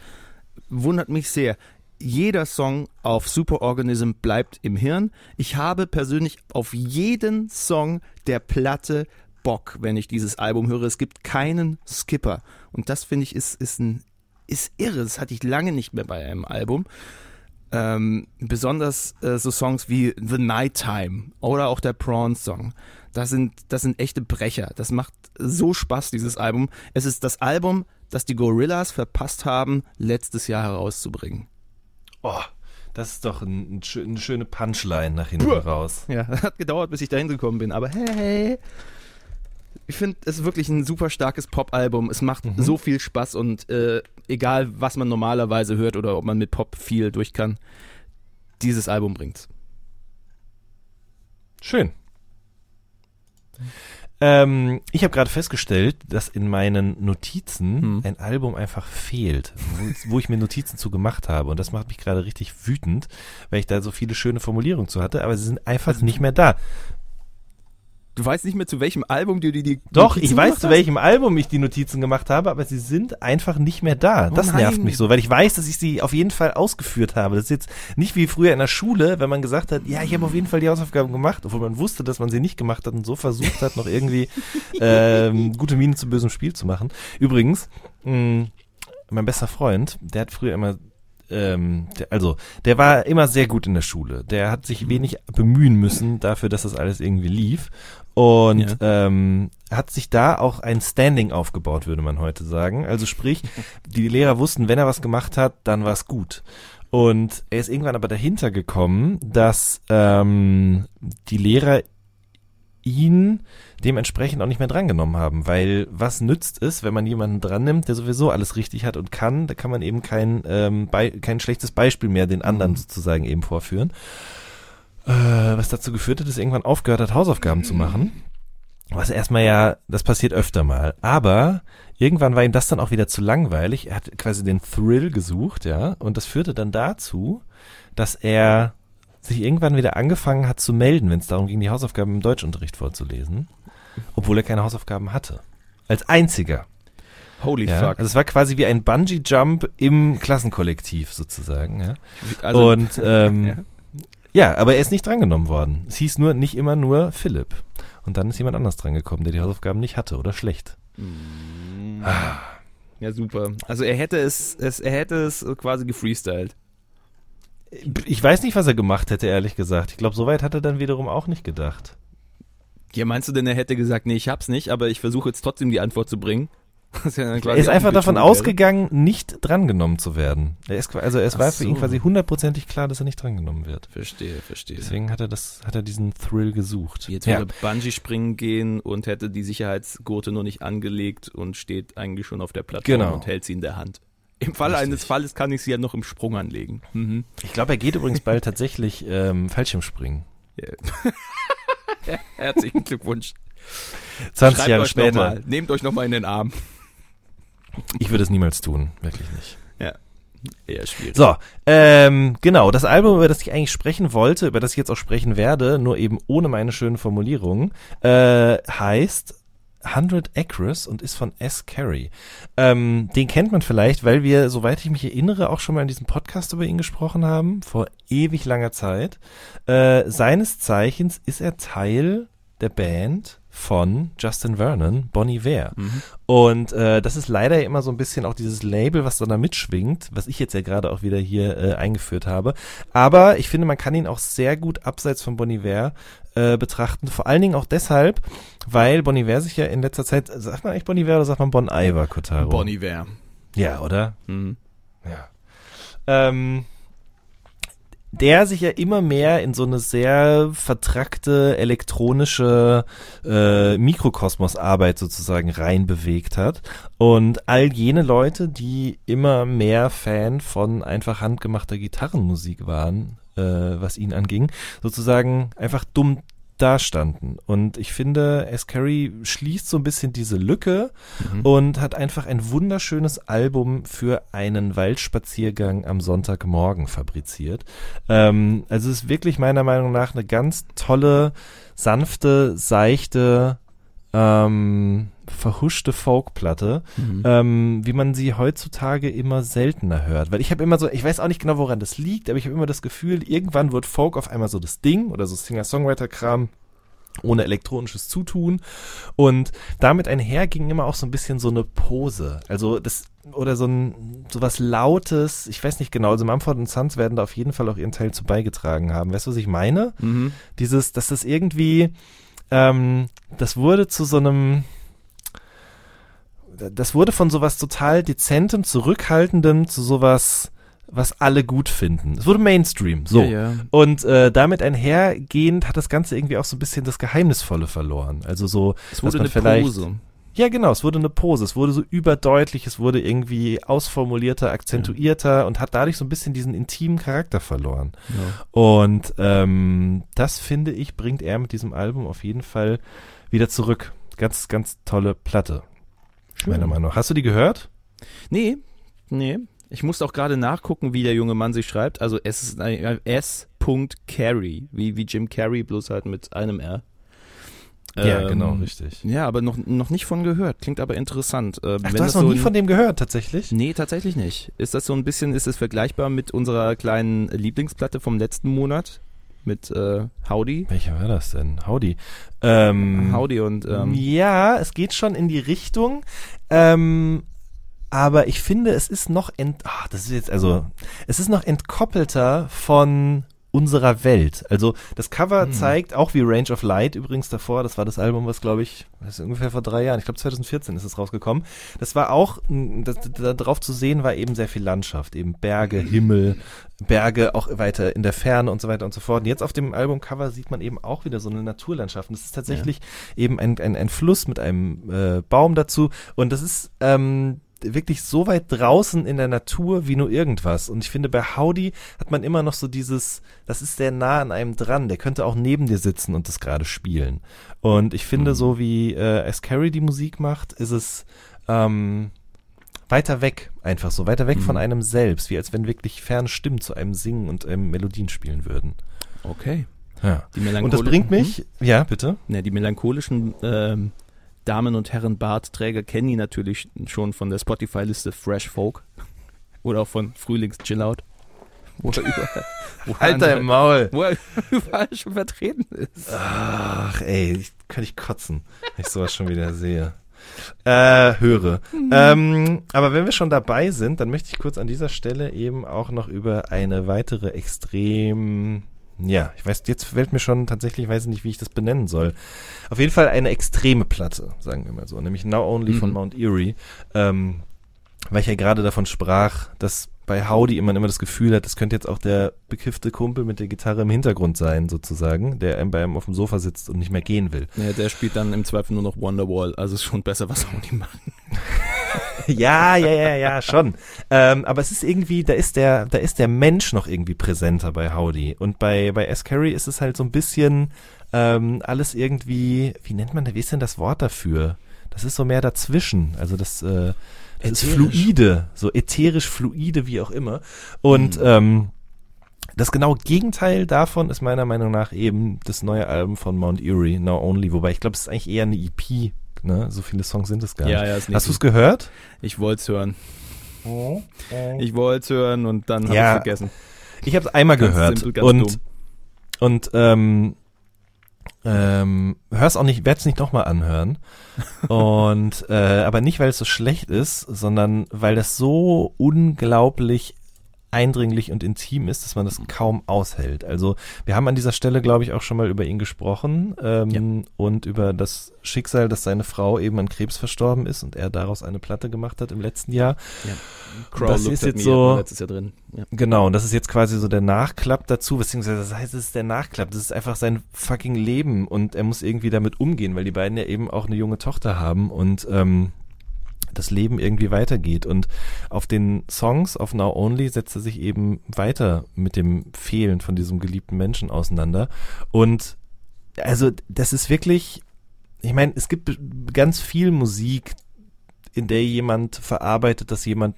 Wundert mich sehr. Jeder Song auf Superorganism bleibt im Hirn. Ich habe persönlich auf jeden Song der Platte Bock, wenn ich dieses Album höre. Es gibt keinen Skipper. Und das finde ich ist, ist ein, ist irre. Das hatte ich lange nicht mehr bei einem Album. Ähm, besonders äh, so Songs wie The Nighttime oder auch der Prawn Song. Das sind, das sind echte Brecher. Das macht so Spaß, dieses Album. Es ist das Album, das die Gorillas verpasst haben, letztes Jahr herauszubringen.
Oh, das ist doch ein, ein, eine schöne Punchline nach hinten raus.
Ja, hat gedauert, bis ich dahin gekommen bin, aber hey. Ich finde, es ist wirklich ein super starkes Pop-Album. Es macht so viel Spaß und äh, egal, was man normalerweise hört oder ob man mit Pop viel durch kann, dieses Album bringt's.
Schön. Ähm, ich habe gerade festgestellt, dass in meinen Notizen
Hm.
ein Album einfach fehlt, wo, wo ich mir Notizen zu gemacht habe. Und das macht mich gerade richtig wütend, weil ich da so viele schöne Formulierungen zu hatte, aber sie sind einfach nicht mehr da.
Du weißt nicht mehr, zu welchem Album du die, die
Doch,
Notizen
ich weiß, zu welchem Album ich die Notizen gemacht habe, aber sie sind einfach nicht mehr da.
Oh
Das nervt
nein.
mich so, weil ich weiß, dass ich sie auf jeden Fall ausgeführt habe. Das ist jetzt nicht wie früher in der Schule, wenn man gesagt hat, ja, ich habe auf jeden Fall die Hausaufgaben gemacht, obwohl man wusste, dass man sie nicht gemacht hat und so versucht hat, noch irgendwie ähm, gute Miene zu bösem Spiel zu machen. Übrigens, mh, mein bester Freund, der hat früher immer ähm, der, also, der war immer sehr gut in der Schule. Der hat sich wenig bemühen müssen dafür, dass das alles irgendwie lief. Und
Ja.
ähm, hat sich da auch ein Standing aufgebaut, würde man heute sagen. Also sprich, die Lehrer wussten, wenn er was gemacht hat, dann war es gut. Und er ist irgendwann aber dahinter gekommen, dass ähm, die Lehrer ihn dementsprechend auch nicht mehr drangenommen haben, weil was nützt es, wenn man jemanden dran nimmt, der sowieso alles richtig hat und kann, da kann man eben kein, ähm, bei, kein schlechtes Beispiel mehr den anderen sozusagen eben vorführen. Äh, was dazu geführt hat, dass er irgendwann aufgehört hat, Hausaufgaben zu machen. Was erstmal ja, das passiert öfter mal. Aber irgendwann war ihm das dann auch wieder zu langweilig. Er hat quasi den Thrill gesucht, ja. Und das führte dann dazu, dass er sich irgendwann wieder angefangen hat zu melden, wenn es darum ging, die Hausaufgaben im Deutschunterricht vorzulesen. Obwohl er keine Hausaufgaben hatte. Als einziger.
Holy
Ja.
fuck.
Also es war quasi wie ein Bungee-Jump im Klassenkollektiv sozusagen, ja.
Also,
Und ähm,
ja.
Ja. aber er ist nicht drangenommen worden. Es hieß nur nicht immer nur Philipp. Und dann ist jemand anders drangekommen, der die Hausaufgaben nicht hatte oder schlecht.
ja, super. Also er hätte es, es er hätte es quasi gefreestylt.
Ich weiß nicht, was er gemacht hätte, ehrlich gesagt. Ich glaube, so weit hat er dann wiederum auch nicht gedacht.
Ja, meinst du denn, er hätte gesagt, nee, ich hab's nicht, aber ich versuche jetzt trotzdem die Antwort zu bringen? Ist ja
Er ist einfach
ein
davon
Betrug,
ausgegangen, nicht drangenommen zu werden. Er ist, also es war für ihn
so.
quasi hundertprozentig klar, dass er nicht drangenommen wird.
Verstehe, verstehe.
Deswegen hat er das, hat er diesen Thrill gesucht.
Jetzt
ja.
würde Bungee springen gehen und hätte die Sicherheitsgurte nur nicht angelegt und steht eigentlich schon auf der Plattform
Genau.
und hält sie in der Hand. Im Falle
Richtig.
eines Falles kann ich sie ja noch im Sprung anlegen. Mhm.
Ich glaube, er geht übrigens bald tatsächlich ähm, Fallschirmspringen.
Ja. Herzlichen Glückwunsch.
20
Schreibt
Jahre
euch
später.
Noch mal, nehmt euch nochmal in den Arm.
Ich würde es niemals tun, wirklich nicht.
Eher schwierig.
So, ähm, genau, das Album, über das ich eigentlich sprechen wollte, über das ich jetzt auch sprechen werde, nur eben ohne meine schönen Formulierungen, äh, heißt 100 Acres und ist von S. Carey. Ähm, den kennt man vielleicht, weil wir, soweit ich mich erinnere, auch schon mal in diesem Podcast über ihn gesprochen haben, vor ewig langer Zeit. Äh, seines Zeichens ist er Teil der Band von Justin Vernon, Bon Iver. Und äh, das ist leider immer so ein bisschen auch dieses Label, was dann da mitschwingt, was ich jetzt ja gerade auch wieder hier äh, eingeführt habe. Aber ich finde, man kann ihn auch sehr gut abseits von Bon Iver äh, betrachten. Vor allen Dingen auch deshalb, weil Bon Iver sich ja in letzter Zeit, sagt man eigentlich Bon Iver oder sagt man Bon Iver, Kotaro?
Bon Iver.
Ja, oder?
Mhm.
Ja. Ähm, der sich ja immer mehr in so eine sehr vertrackte elektronische äh, Mikrokosmos-Arbeit sozusagen reinbewegt hat. Und all jene Leute, die immer mehr Fan von einfach handgemachter Gitarrenmusik waren, äh, was ihn anging, sozusagen einfach dumm dastanden. Und ich finde, S. Carey schließt so ein bisschen diese Lücke und hat einfach ein wunderschönes Album für einen Waldspaziergang am Sonntagmorgen fabriziert. Ähm, also es ist wirklich meiner Meinung nach eine ganz tolle, sanfte, seichte, ähm, verhuschte Folkplatte,
Mhm.
ähm, wie man sie heutzutage immer seltener hört. Weil ich habe immer so, ich weiß auch nicht genau, woran das liegt, aber ich habe immer das Gefühl, irgendwann wird Folk auf einmal so das Ding oder so Singer-Songwriter-Kram ohne elektronisches Zutun. Und damit einher ging immer auch so ein bisschen so eine Pose. Also das, oder so ein, so was Lautes, ich weiß nicht genau, also Mumford und Sons werden da auf jeden Fall auch ihren Teil zu beigetragen haben. Weißt du, was ich meine?
Mhm.
Dieses, dass das irgendwie, ähm, das wurde zu so einem, das wurde von sowas total dezentem, zurückhaltendem zu sowas, was alle gut finden. Es wurde Mainstream, so.
Ja, ja.
Und äh, damit einhergehend hat das Ganze irgendwie auch so ein bisschen das Geheimnisvolle verloren. Also so,
Es
dass
wurde
man
eine
vielleicht,
Pose.
ja genau, es wurde eine Pose, es wurde so überdeutlich, es wurde irgendwie ausformulierter, akzentuierter und hat dadurch so ein bisschen diesen intimen Charakter verloren. Und ähm, das finde ich, bringt er mit diesem Album auf jeden Fall wieder zurück. Ganz, ganz tolle Platte. Meiner Meinung nach. Hast du die gehört?
Nee, nee. Ich musste auch gerade nachgucken, wie der junge Mann sich schreibt. Also es ist ein äh, S. Carey, wie, wie Jim Carrey, bloß halt mit einem R.
Ja,
Ähm,
genau, richtig.
Ja, aber noch, noch nicht von gehört. Klingt aber interessant. Äh,
Ach, du
das
hast noch
so
nie von dem gehört, tatsächlich?
Nee, tatsächlich nicht. Ist das so ein bisschen, ist es vergleichbar mit unserer kleinen Lieblingsplatte vom letzten Monat? Mit äh, Howdy?
Welcher war das denn? Howdy. Ähm,
Howdy und ähm,
ja, es geht schon in die Richtung. Ähm, aber ich finde, es ist noch ent, ah, das ist jetzt, also, es ist noch entkoppelter von unserer Welt. Also das Cover
Hm.
zeigt auch wie Range of Light übrigens davor, das war das Album, was glaube ich, das ist ungefähr vor drei Jahren, ich glaube 2014 ist es rausgekommen. Das war auch, das, da drauf zu sehen war eben sehr viel Landschaft, eben Berge, Himmel, Berge auch weiter in der Ferne und so weiter und so fort. Und jetzt auf dem Albumcover sieht man eben auch wieder so eine Naturlandschaft. Und das ist tatsächlich eben ein, ein, ein Fluss mit einem äh, Baum dazu. Und das ist ähm, wirklich so weit draußen in der Natur wie nur irgendwas. Und ich finde, bei Howdy hat man immer noch so dieses, das ist sehr nah an einem dran. Der könnte auch neben dir sitzen und das gerade spielen. Und ich finde, so wie äh, S. Carey die Musik macht, ist es ähm, weiter weg, einfach so, weiter weg von einem selbst, wie als wenn wirklich ferne Stimmen zu einem singen und ähm, Melodien spielen würden.
okay.
Ja.
Die
Und das bringt mich, ja, bitte.
Ne, die melancholischen ähm, Damen und Herren Bartträger kennen ihn natürlich schon von der Spotify-Liste Fresh Folk oder auch von Frühlings Chillout. Wo er überall, wo er
Alter im Maul.
wo er überall schon vertreten ist.
Ach, ey, ich, kann ich kotzen, wenn ich sowas schon wieder sehe. Äh, höre. Ähm, aber wenn wir schon dabei sind, dann möchte ich kurz an dieser Stelle eben auch noch über eine weitere extrem, ja, ich weiß, jetzt fällt mir schon tatsächlich, weiß ich nicht, wie ich das benennen soll. Auf jeden Fall eine extreme Platte, sagen wir mal so, nämlich Now Only von
Mhm.
Mount Erie, ähm, weil ich ja gerade davon sprach, dass bei Howdy man immer das Gefühl hat, das könnte jetzt auch der bekiffte Kumpel mit der Gitarre im Hintergrund sein, sozusagen, der einem bei einem auf dem Sofa sitzt und nicht mehr gehen will.
Ja, der spielt dann im Zweifel nur noch Wonderwall, also ist schon besser, was nicht machen.
Ja, ja, ja, ja, schon. Ähm, aber es ist irgendwie, da ist der, da ist der Mensch noch irgendwie präsenter bei Howdy. Und bei, bei S. Carey ist es halt so ein bisschen ähm, alles irgendwie, wie nennt man, da- wie ist denn das Wort dafür? Das ist so mehr dazwischen. Also das, äh, das ist fluide, so ätherisch fluide, wie auch immer. Und ähm, das genaue Gegenteil davon ist meiner Meinung nach eben das neue Album von Mount Erie, Now Only. Wobei ich glaube, es ist eigentlich eher eine EP. Ne? So viele Songs sind es gar
Ja,
nicht.
ja, ist nicht
Hast du es gehört?
Ich wollte es hören. Ich wollte es hören und dann habe
Ja,
ich vergessen.
Ich habe es einmal
Ganz
gehört
simpel, ganz
und
dumm.
und ähm, ähm, hör's auch nicht, werd's nicht nochmal anhören. und äh, aber nicht, weil es so schlecht ist, sondern weil das so unglaublich eindringlich und intim ist, dass man das kaum aushält. Also wir haben an dieser Stelle, glaube ich, auch schon mal über ihn gesprochen ähm, und über das Schicksal, dass seine Frau eben an Krebs verstorben ist und er daraus eine Platte gemacht hat im letzten Jahr.
Crow
das ist jetzt so-
letztes Jahr drin. Ja.
Genau, und das ist jetzt quasi so der Nachklapp dazu, beziehungsweise das heißt, es ist der Nachklapp, das ist einfach sein fucking Leben und er muss irgendwie damit umgehen, weil die beiden ja eben auch eine junge Tochter haben und ähm, das Leben irgendwie weitergeht. Und auf den Songs auf Now Only setzt er sich eben weiter mit dem Fehlen von diesem geliebten Menschen auseinander. Und also das ist wirklich, ich meine, es gibt ganz viel Musik, in der jemand verarbeitet, dass jemand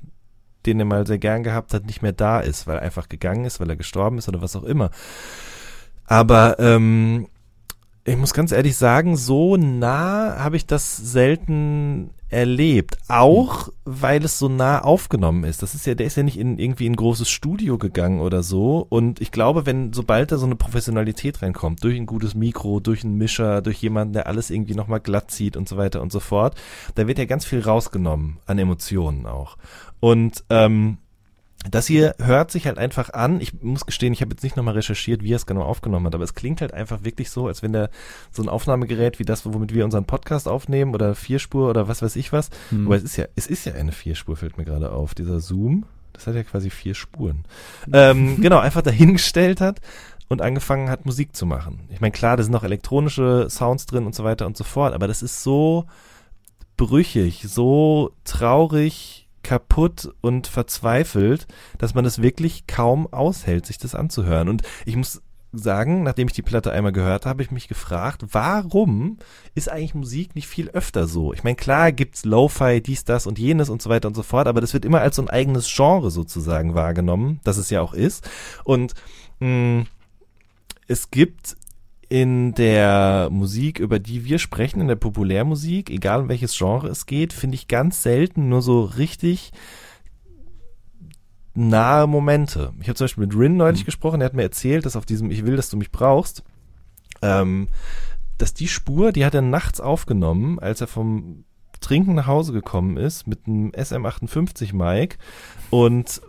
den er mal sehr gern gehabt hat, nicht mehr da ist, weil er einfach gegangen ist, weil er gestorben ist oder was auch immer. Aber ähm, ich muss ganz ehrlich sagen, so nah habe ich das selten erlebt. Auch weil es so nah aufgenommen ist. Das ist ja, der ist ja nicht in irgendwie in ein großes Studio gegangen oder so. Und ich glaube, wenn, sobald da so eine Professionalität reinkommt, durch ein gutes Mikro, durch einen Mischer, durch jemanden, der alles irgendwie nochmal glatt zieht und so weiter und so fort, da wird ja ganz viel rausgenommen an Emotionen auch. Und ähm, das hier hört sich halt einfach an. Ich muss gestehen, ich habe jetzt nicht nochmal recherchiert, wie er es genau aufgenommen hat, aber es klingt halt einfach wirklich so, als wenn der so ein Aufnahmegerät wie das, womit wir unseren Podcast aufnehmen oder Vierspur oder was weiß ich was.
Hm.
Aber es ist ja, es ist ja eine Vierspur, fällt mir gerade auf. Dieser Zoom, das hat ja quasi vier Spuren. ähm, genau, einfach dahingestellt hat und angefangen hat, Musik zu machen. Ich meine, klar, da sind noch elektronische Sounds drin und so weiter und so fort, aber das ist so brüchig, so traurig, kaputt und verzweifelt, dass man es wirklich kaum aushält, sich das anzuhören. Und ich muss sagen, nachdem ich die Platte einmal gehört habe, habe ich mich gefragt, warum ist eigentlich Musik nicht viel öfter so? Ich meine, klar gibt's Lo-Fi, dies, das und jenes und so weiter und so fort, aber das wird immer als so ein eigenes Genre sozusagen wahrgenommen, das es ja auch ist. Und mh, es gibt in der Musik, über die wir sprechen, in der Populärmusik, egal um welches Genre es geht, finde ich ganz selten nur so richtig nahe Momente. Ich habe zum Beispiel mit Rin neulich gesprochen, er hat mir erzählt, dass auf diesem Ich will, dass du mich brauchst, ähm, dass die Spur, die hat er nachts aufgenommen, als er vom Trinken nach Hause gekommen ist mit einem SM58 Mic und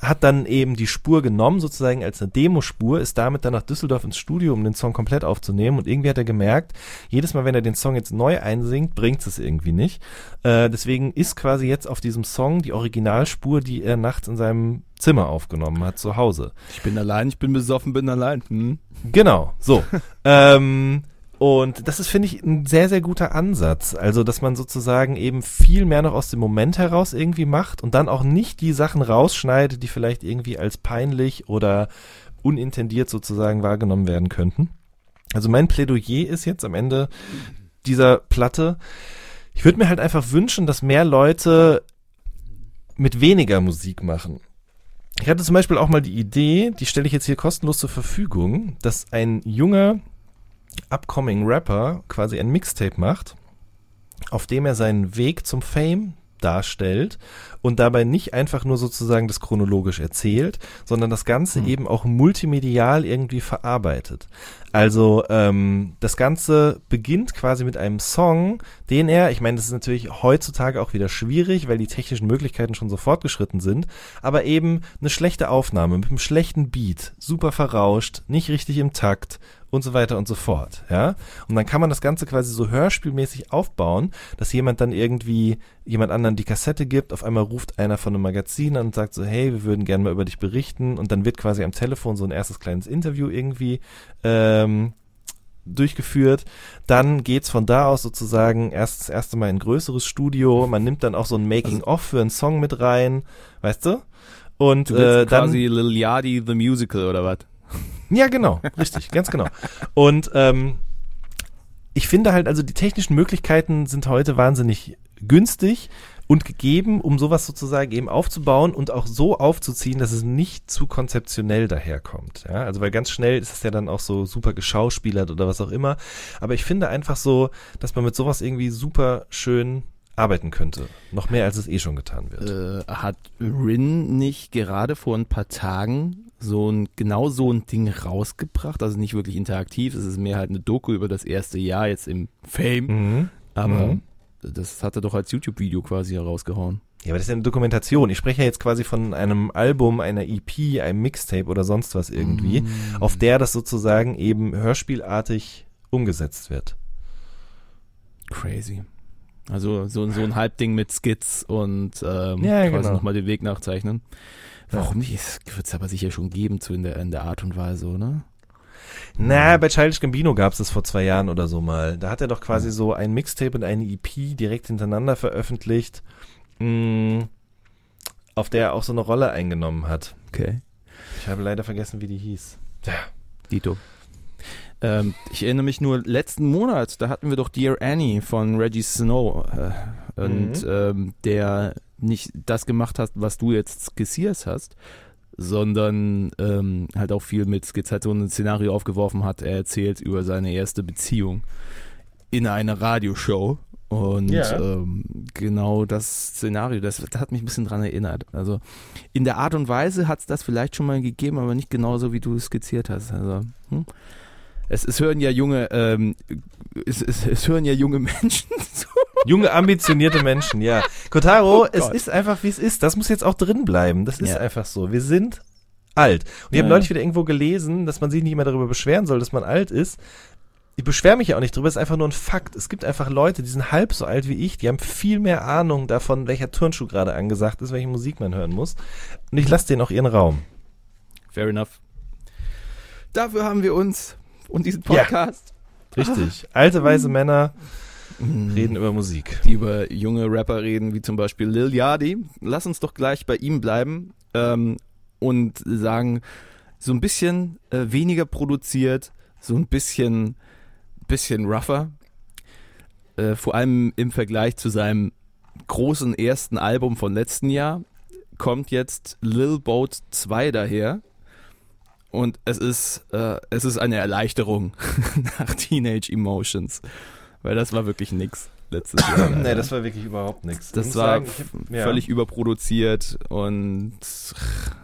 hat dann eben die Spur genommen, sozusagen als eine Demospur, ist damit dann nach Düsseldorf ins Studio, um den Song komplett aufzunehmen. Und irgendwie hat er gemerkt, jedes Mal, wenn er den Song jetzt neu einsingt, bringt es irgendwie nicht. Äh, deswegen ist quasi jetzt auf diesem Song die Originalspur, die er nachts in seinem Zimmer aufgenommen hat, zu Hause.
Ich bin allein, ich bin besoffen, bin allein. Hm?
Genau, so. ähm, und das ist, finde ich, ein sehr, sehr guter Ansatz. Also, dass man sozusagen eben viel mehr noch aus dem Moment heraus irgendwie macht und dann auch nicht die Sachen rausschneidet, die vielleicht irgendwie als peinlich oder unintendiert sozusagen wahrgenommen werden könnten. Also mein Plädoyer ist jetzt am Ende dieser Platte, ich würde mir halt einfach wünschen, dass mehr Leute mit weniger Musik machen. Ich hatte zum Beispiel auch mal die Idee, die stelle ich jetzt hier kostenlos zur Verfügung, dass ein junger upcoming Rapper quasi ein Mixtape macht, auf dem er seinen Weg zum Fame darstellt und dabei nicht einfach nur sozusagen das chronologisch erzählt, sondern das Ganze
Hm.
eben auch multimedial irgendwie verarbeitet. Also ähm, das Ganze beginnt quasi mit einem Song, den er, ich meine, das ist natürlich heutzutage auch wieder schwierig, weil die technischen Möglichkeiten schon so fortgeschritten sind, aber eben eine schlechte Aufnahme mit einem schlechten Beat, super verrauscht, nicht richtig im Takt und so weiter und so fort, ja. Und dann kann man das Ganze quasi so hörspielmäßig aufbauen, dass jemand dann irgendwie jemand anderen die Kassette gibt, auf einmal ruft einer von einem Magazin an und sagt so, hey, wir würden gerne mal über dich berichten und dann wird quasi am Telefon so ein erstes kleines Interview irgendwie ähm, durchgeführt. Dann geht's von da aus sozusagen erst das erste Mal in ein größeres Studio. Man nimmt dann auch so ein Making-of für einen Song mit rein, weißt du? Und
Du
äh, dann
quasi Lil Yachty the Musical oder was?
Ja, genau, richtig, ganz genau. Und ähm, ich finde halt, also die technischen Möglichkeiten sind heute wahnsinnig günstig und gegeben, um sowas sozusagen eben aufzubauen und auch so aufzuziehen, dass es nicht zu konzeptionell daherkommt. Ja, also weil ganz schnell ist es ja dann auch so super geschauspielert oder was auch immer. Aber ich finde einfach so, dass man mit sowas irgendwie super schön arbeiten könnte. Noch mehr, als es eh schon getan wird.
Äh, hat Rin nicht gerade vor ein paar Tagen so ein genau so ein Ding rausgebracht? Also nicht wirklich interaktiv, es ist mehr halt eine Doku über das erste Jahr jetzt im Fame.
Mhm.
Aber
Mhm.
das hat er doch als YouTube-Video quasi herausgehauen.
Ja, aber das ist ja eine Dokumentation. Ich spreche ja jetzt quasi von einem Album, einer EP, einem Mixtape oder sonst was irgendwie,
Mm.
auf der das sozusagen eben hörspielartig umgesetzt wird.
Crazy. Also so, so ein Halbding mit Skits und ähm,
Ja,
quasi
genau.
nochmal den Weg nachzeichnen. Warum nicht? Es wird es aber sicher schon geben zu in der, in der Art und Weise, oder?
Na, bei Childish Gambino gab es das vor zwei Jahren oder so mal. Da hat er doch quasi so ein Mixtape und eine EP direkt hintereinander veröffentlicht, mh, auf der er auch so eine Rolle eingenommen hat.
Okay.
Ich habe leider vergessen, wie die hieß. Ja.
Dito. Ähm, ich erinnere mich nur, letzten Monat, da hatten wir doch Dear Annie von Reggie Snow. Äh, und
Mhm.
ähm, der nicht das gemacht hat, was du jetzt skizziert hast, sondern ähm, halt auch viel mit Skizz so ein Szenario aufgeworfen hat. Er erzählt über seine erste Beziehung in einer Radioshow. Und
Ja.
ähm, genau das Szenario, das, das hat mich ein bisschen dran erinnert. Also in der Art und Weise hat es das vielleicht schon mal gegeben, aber nicht genauso, wie du es skizziert hast. Also, hm? Es, es hören ja junge, ähm, es, es, es hören ja junge Menschen zu.
Junge, ambitionierte Menschen, ja. Kotaro,
Oh
es ist einfach, wie es ist. Das muss jetzt auch drin bleiben. Das ist
Ja.
einfach so. Wir sind alt. Und ich
Ja,
habe
ja.
neulich wieder irgendwo gelesen, dass man sich nicht mehr darüber beschweren soll, dass man alt ist. Ich beschwere mich ja auch nicht drüber, es ist einfach nur ein Fakt. Es gibt einfach Leute, die sind halb so alt wie ich, die haben viel mehr Ahnung davon, welcher Turnschuh gerade angesagt ist, welche Musik man hören muss. Und ich lasse denen auch ihren Raum.
Fair enough. Dafür haben wir uns und diesen
Ja.
Podcast,
Richtig. Alte, weise Männer
Mhm.
reden über Musik.
die über junge Rapper reden, wie zum Beispiel Lil Yachty. Lass uns doch gleich bei ihm bleiben ähm, und sagen, so ein bisschen äh, weniger produziert, so ein bisschen, bisschen rougher. Äh, vor allem im Vergleich zu seinem großen ersten Album von letzten Jahr kommt jetzt Lil Boat 2 daher. Und es ist, äh, es ist eine Erleichterung nach Teenage Emotions. Weil das war wirklich nix letztes Jahr.
nee, das war wirklich überhaupt nichts. Ich
Das war
sagen, hab- ja.
völlig überproduziert und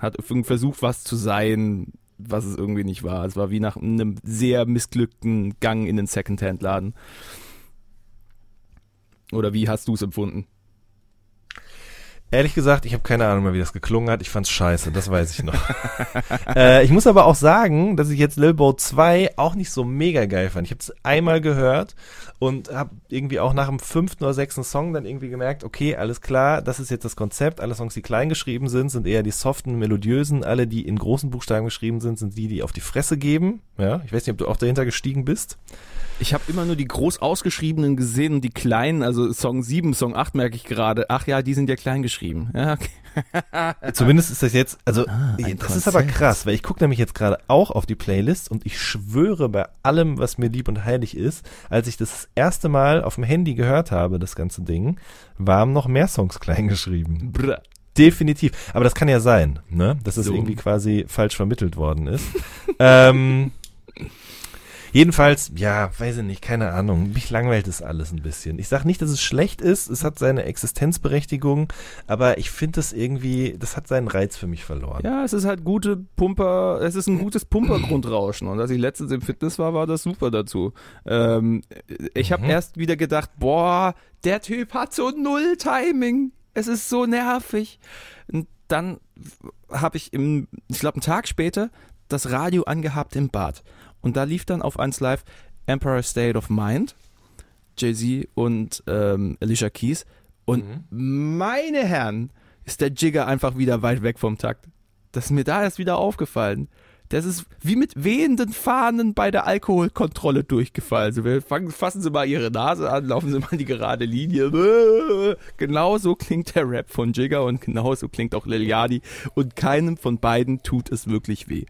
hat versucht, was zu sein, was es irgendwie nicht war. Es war wie nach einem sehr missglückten Gang in den Secondhand-Laden. Oder wie hast du es empfunden?
Ehrlich gesagt, ich habe keine Ahnung mehr, wie das geklungen hat. Ich fand's scheiße, das weiß ich noch. äh, ich muss aber auch sagen, dass ich jetzt Lil Bo 2 auch nicht so mega geil fand. Ich habe es einmal gehört und habe irgendwie auch nach dem fünften oder sechsten Song dann irgendwie gemerkt, okay, alles klar, das ist jetzt das Konzept. Alle Songs, die klein geschrieben sind, sind eher die soften, melodiösen. Alle, die in großen Buchstaben geschrieben sind, sind die, die auf die Fresse geben. Ja, ich weiß nicht, ob du auch dahinter gestiegen bist.
Ich habe immer nur die groß ausgeschriebenen gesehen und die kleinen, also Song 7, Song 8 merke ich gerade. Ach ja, die sind ja klein geschrieben. Ja, okay.
Zumindest ist das jetzt, also
Ah,
das ist aber
Konzept.
krass, weil ich gucke nämlich jetzt gerade auch auf die Playlist und ich schwöre bei allem, was mir lieb und heilig ist, als ich das erste Mal auf dem Handy gehört habe, das ganze Ding, waren noch mehr Songs klein geschrieben.
Brr.
Definitiv. Aber das kann ja sein, ne? Dass es
So.
irgendwie quasi falsch vermittelt worden ist. ähm, jedenfalls, ja, weiß ich nicht, keine Ahnung. Mich langweilt es alles ein bisschen. Ich sag nicht, dass es schlecht ist. Es hat seine Existenzberechtigung. Aber ich finde es irgendwie, das hat seinen Reiz für mich verloren.
Ja, es ist halt gute Pumper, es ist ein gutes Pumpergrundrauschen. Und als ich letztens im Fitness war, war das super dazu. Ähm, ich habe
Mhm.
erst wieder gedacht, boah, der Typ hat so null Timing. Es ist so nervig. Und dann habe ich im, ich glaube, einen Tag später das Radio angehabt im Bad. Und da lief dann auf 1 Live Emperor State of Mind, Jay-Z und ähm, Alicia Keys. Und meine Herren, ist der Jigger einfach wieder weit weg vom Takt. Das ist mir da erst wieder aufgefallen. Das ist wie mit wehenden Fahnen bei der Alkoholkontrolle durchgefallen. Also wir fangen, fassen Sie mal Ihre Nase an, laufen Sie mal die gerade Linie. Genau so klingt der Rap von Jigger und genau so klingt auch Lil Yachty. Und keinem von beiden tut es wirklich weh,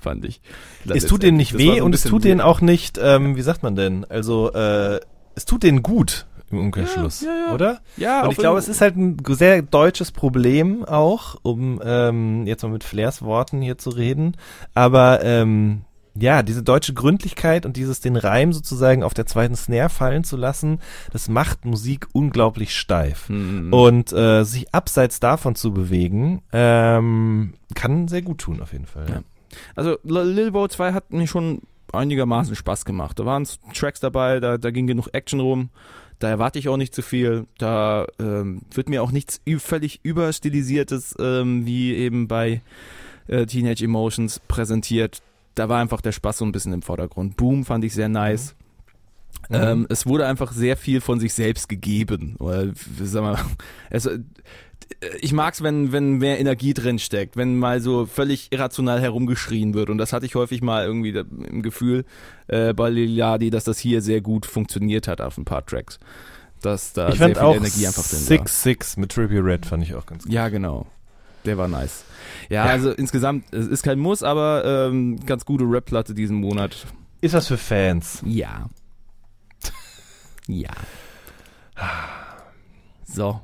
fand ich.
es tut denen nicht
so
weh
ein
und es tut denen auch nicht, ähm, wie sagt man denn? Also, äh, es tut denen gut im Umkehrschluss,
Ja, ja, ja.
oder?
Ja,
Und ich glaube, es ist halt ein sehr deutsches Problem auch, um ähm, jetzt mal mit Flairs Worten hier zu reden. Aber ähm, ja, diese deutsche Gründlichkeit und dieses den Reim sozusagen auf der zweiten Snare fallen zu lassen, das macht Musik unglaublich steif.
Mhm.
Und äh, sich abseits davon zu bewegen, ähm, kann sehr gut tun auf jeden Fall.
Ja. Also Lil Bo 2 hat mir schon einigermaßen Spaß gemacht. Da waren Tracks dabei, da, da ging genug Action rum. Da erwarte ich auch nicht zu viel. Da ähm, wird mir auch nichts völlig überstilisiertes ähm, wie eben bei äh, Teenage Emotions präsentiert. Da war einfach der Spaß so ein bisschen im Vordergrund. Boom fand ich sehr nice. Ähm, es wurde einfach sehr viel von sich selbst gegeben. Oder, sag mal, es, äh, ich mag's, wenn, wenn mehr Energie drin steckt, wenn mal so völlig irrational herumgeschrien wird. Und das hatte ich häufig mal irgendwie im Gefühl äh, bei Liliadi, dass das hier sehr gut funktioniert hat auf ein paar Tracks. Dass da
ich
sehr
fand
viel
auch
Energie einfach drin war.
Six Six mit Trippie Red fand ich auch ganz gut.
Ja, genau. Der war nice. Ja,
Ja.
also insgesamt, es ist kein Muss, aber ähm, ganz gute Rap-Platte diesen Monat.
Ist was für Fans.
Ja. Ja. So.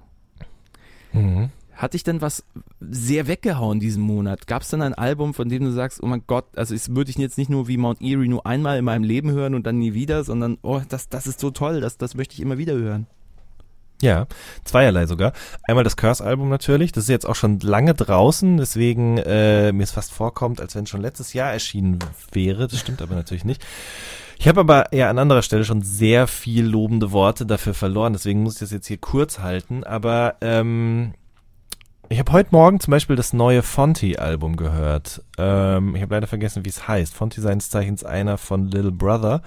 Mhm.
Hat dich denn was sehr weggehauen diesen Monat? Gab es denn ein Album, von dem du sagst, oh mein Gott, also es würde ich jetzt nicht nur wie Mount Erie nur einmal in meinem Leben hören und dann nie wieder, sondern oh, das, das ist so toll, das, das möchte ich immer wieder hören.
Ja, zweierlei sogar. Einmal das Curse-Album natürlich, das ist jetzt auch schon lange draußen, deswegen äh, mir es fast vorkommt, als wenn es schon letztes Jahr erschienen wäre. Das stimmt aber natürlich nicht. Ich habe aber eher an anderer Stelle schon sehr viel lobende Worte dafür verloren, deswegen muss ich das jetzt hier kurz halten. Aber ähm, ich habe heute Morgen zum Beispiel das neue Fonty-Album gehört. Ähm, ich habe leider vergessen, wie es heißt. Fonty seines Zeichens einer von Little Brother.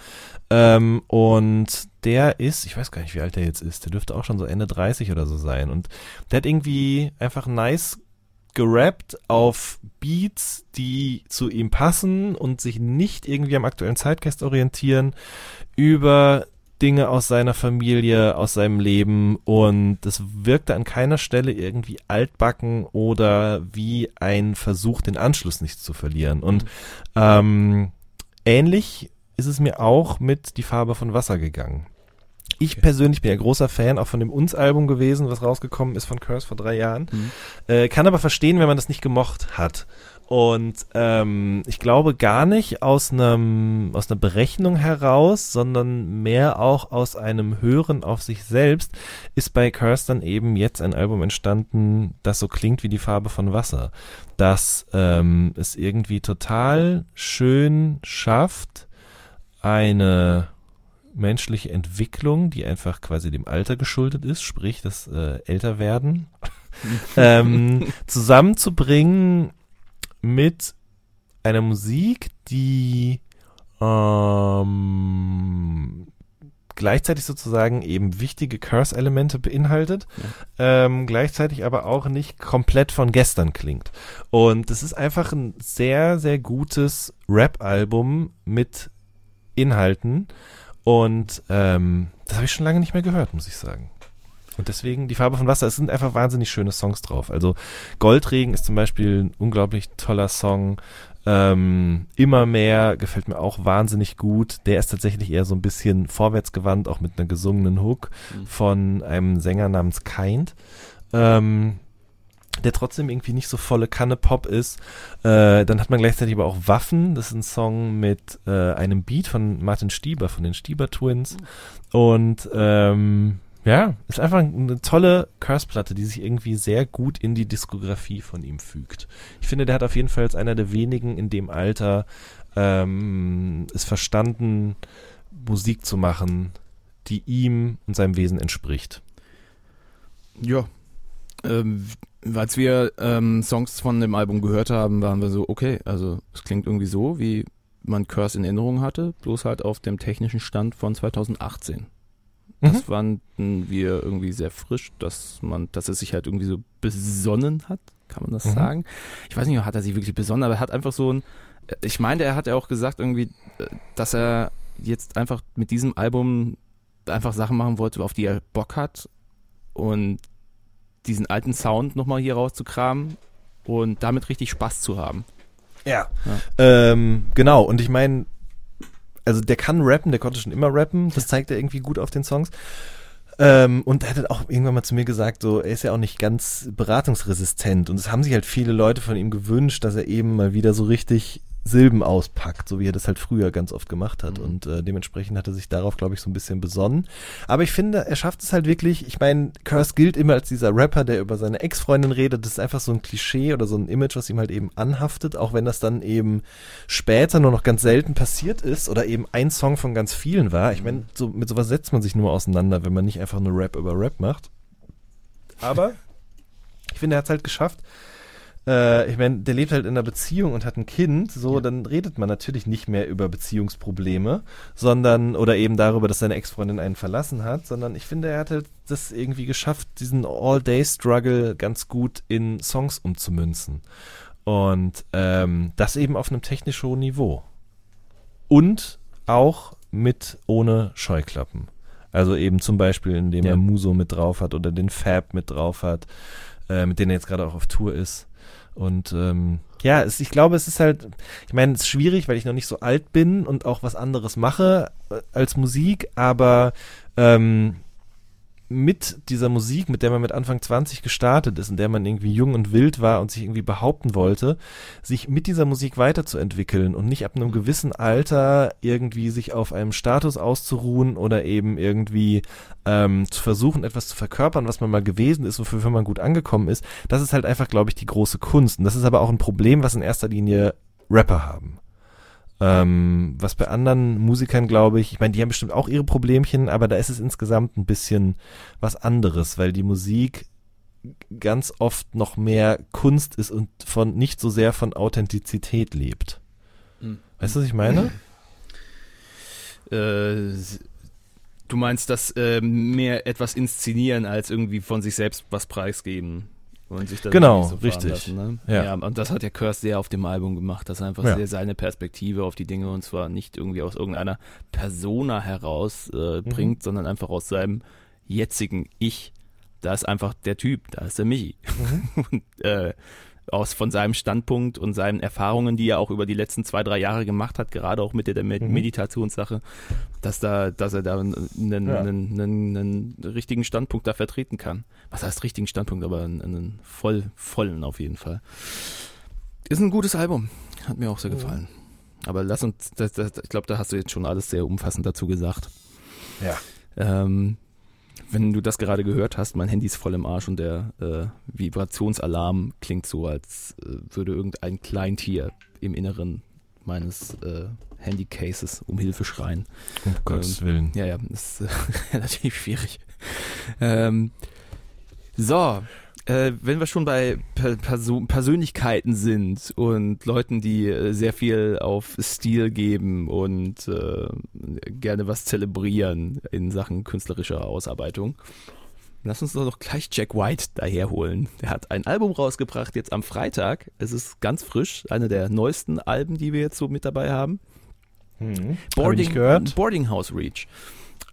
Ähm, und der ist, ich weiß gar nicht, wie alt der jetzt ist. Der dürfte auch schon so Ende 30 oder so sein. Und der hat irgendwie einfach nice gerappt auf Beats, die zu ihm passen und sich nicht irgendwie am aktuellen Zeitgeist orientieren, über Dinge aus seiner Familie, aus seinem Leben und das wirkte an keiner Stelle irgendwie altbacken oder wie ein Versuch, den Anschluss nicht zu verlieren. Und ähm, ähnlich ist es mir auch mit Die Farbe von Wasser gegangen. Ich persönlich bin ja großer Fan auch von dem Uns-Album gewesen, was rausgekommen ist von Curse vor drei Jahren. Äh, kann aber verstehen, wenn man das nicht gemocht hat. Und ähm, ich glaube gar nicht aus einem aus einer Berechnung heraus, sondern mehr auch aus einem Hören auf sich selbst ist bei Curse dann eben jetzt ein Album entstanden, das so klingt wie die Farbe von Wasser, das ähm, es irgendwie total schön schafft, eine menschliche Entwicklung, die einfach quasi dem Alter geschuldet ist, sprich das äh, Älterwerden, ähm, zusammenzubringen mit einer Musik, die ähm, gleichzeitig sozusagen eben wichtige Curse-Elemente beinhaltet, ähm, gleichzeitig aber auch nicht komplett von gestern klingt. Und es ist einfach ein sehr, sehr gutes Rap-Album mit Inhalten und ähm, das habe ich schon lange nicht mehr gehört, muss ich sagen. Und deswegen die Farbe von Wasser, es sind einfach wahnsinnig schöne Songs drauf. Also Goldregen ist zum Beispiel ein unglaublich toller Song. Ähm, immer mehr gefällt mir auch wahnsinnig gut. Der ist tatsächlich eher so ein bisschen vorwärtsgewandt, auch mit einer gesungenen Hook von einem Sänger namens Kind. Ähm, der trotzdem irgendwie nicht so volle Kanne Pop ist. Äh, dann hat man gleichzeitig aber auch Waffen. Das ist ein Song mit äh, einem Beat von Martin Stieber, von den Stieber Twins. Und ähm, ja, ist einfach eine tolle Curse-Platte, die sich irgendwie sehr gut in die Diskografie von ihm fügt. Ich finde, der hat auf jeden Fall als einer der wenigen in dem Alter ähm, es verstanden, Musik zu machen, die ihm und seinem Wesen entspricht.
Ja. Ähm, als wir ähm, Songs von dem Album gehört haben, waren wir so, okay, also es klingt irgendwie so, wie man Curse in Erinnerung hatte, bloß halt auf dem technischen Stand von 2018. Das fanden wir irgendwie sehr frisch, dass man, dass er sich halt irgendwie so besonnen hat, kann man das
Mhm.
sagen? Ich weiß nicht, hat er sich wirklich besonnen, aber er hat einfach so ein, ich meine, er hat ja auch gesagt irgendwie, äh, dass er jetzt einfach mit diesem Album einfach Sachen machen wollte, auf die er Bock hat und diesen alten Sound nochmal hier rauszukramen und damit richtig Spaß zu haben.
Ja. Ähm, genau, und ich meine, also der kann rappen, der konnte schon immer rappen, das zeigt er irgendwie gut auf den Songs. Ähm, und er hat auch irgendwann mal zu mir gesagt, so, er ist ja auch nicht ganz beratungsresistent. Und es haben sich halt viele Leute von ihm gewünscht, dass er eben mal wieder so richtig Silben auspackt, so wie er das halt früher ganz oft gemacht hat. Und äh, dementsprechend hat er sich darauf, glaube ich, so ein bisschen besonnen. Aber ich finde, er schafft es halt wirklich. Ich meine, Curse gilt immer als dieser Rapper, der über seine Ex-Freundin redet. Das ist einfach so ein Klischee oder so ein Image, was ihm halt eben anhaftet, auch wenn das dann eben später nur noch ganz selten passiert ist oder eben ein Song von ganz vielen war. Ich meine, so, mit sowas setzt man sich nur auseinander, wenn man nicht einfach nur Rap über Rap macht. Aber ich finde, er hat es halt geschafft. Äh, ich meine, der lebt halt in einer Beziehung und hat ein Kind, so, dann redet man natürlich nicht mehr über Beziehungsprobleme, sondern, oder eben darüber, dass seine Ex-Freundin einen verlassen hat, sondern ich finde, er hat halt das irgendwie geschafft, diesen All-Day-Struggle ganz gut in Songs umzumünzen. Und ähm, das eben auf einem technisch hohen Niveau. Und auch mit ohne Scheuklappen. Also eben zum Beispiel, indem
Ja.
er Muso mit drauf hat oder den Fab mit drauf hat, äh, mit denen er jetzt gerade auch auf Tour ist. Und ähm, ja, es, ich glaube, es ist halt, ich meine, es ist schwierig, weil ich noch nicht so alt bin und auch was anderes mache äh, als Musik, aber ähm, mit dieser Musik, mit der man mit Anfang 20 gestartet ist, in der man irgendwie jung und wild war und sich irgendwie behaupten wollte, sich mit dieser Musik weiterzuentwickeln und nicht ab einem gewissen Alter irgendwie sich auf einem Status auszuruhen oder eben irgendwie ähm, zu versuchen, etwas zu verkörpern, was man mal gewesen ist, wofür man gut angekommen ist, das ist halt einfach, glaube ich, die große Kunst. Und das ist aber auch ein Problem, was in erster Linie Rapper haben. Ähm, was bei anderen Musikern, glaube ich, ich meine, die haben bestimmt auch ihre Problemchen, aber da ist es insgesamt ein bisschen was anderes, weil die Musik ganz oft noch mehr Kunst ist und von nicht so sehr von Authentizität lebt.
Mhm.
Weißt du, was ich meine?
Äh, du meinst, dass äh, mehr etwas inszenieren als irgendwie von sich selbst was preisgeben? Und sich da
Genau,
so
richtig.
Lassen, ne?
Ja.
ja. und das hat der Curse sehr auf dem Album gemacht, dass er einfach
Ja.
sehr seine Perspektive auf die Dinge und zwar nicht irgendwie aus irgendeiner Persona heraus äh,
Mhm.
bringt, sondern einfach aus seinem jetzigen Ich. Da ist einfach der Typ, da ist der Michi.
Mhm.
und, äh, aus von seinem Standpunkt und seinen Erfahrungen, die er auch über die letzten zwei, drei Jahre gemacht hat, gerade auch mit der Med
Mhm.
Meditationssache, dass da, dass er da einen,
Ja.
einen, einen, einen richtigen Standpunkt da vertreten kann. Was heißt richtigen Standpunkt, aber einen, einen voll, vollen auf jeden Fall. Ist ein gutes Album. Hat mir auch sehr gefallen. Aber lass uns, das, das, ich glaube, da hast du jetzt schon alles sehr umfassend dazu gesagt.
Ja.
Ähm, wenn du das gerade gehört hast, mein Handy ist voll im Arsch und der äh, Vibrationsalarm klingt so, als äh, würde irgendein Kleintier im Inneren meines äh, Handycases um Hilfe schreien.
Um Gottes Willen.
Ja, ja, das ist äh, relativ schwierig. Ähm, so, äh, wenn wir schon bei per Perso Persönlichkeiten sind und Leuten, die äh, sehr viel auf Stil geben und äh, gerne was zelebrieren in Sachen künstlerischer Ausarbeitung, lass uns doch gleich Jack White daherholen. Der hat ein Album rausgebracht jetzt am Freitag. Es ist ganz frisch, eine der neuesten Alben, die wir jetzt so mit dabei haben.
Hm. Hab nicht gehört.
Boarding House Reach.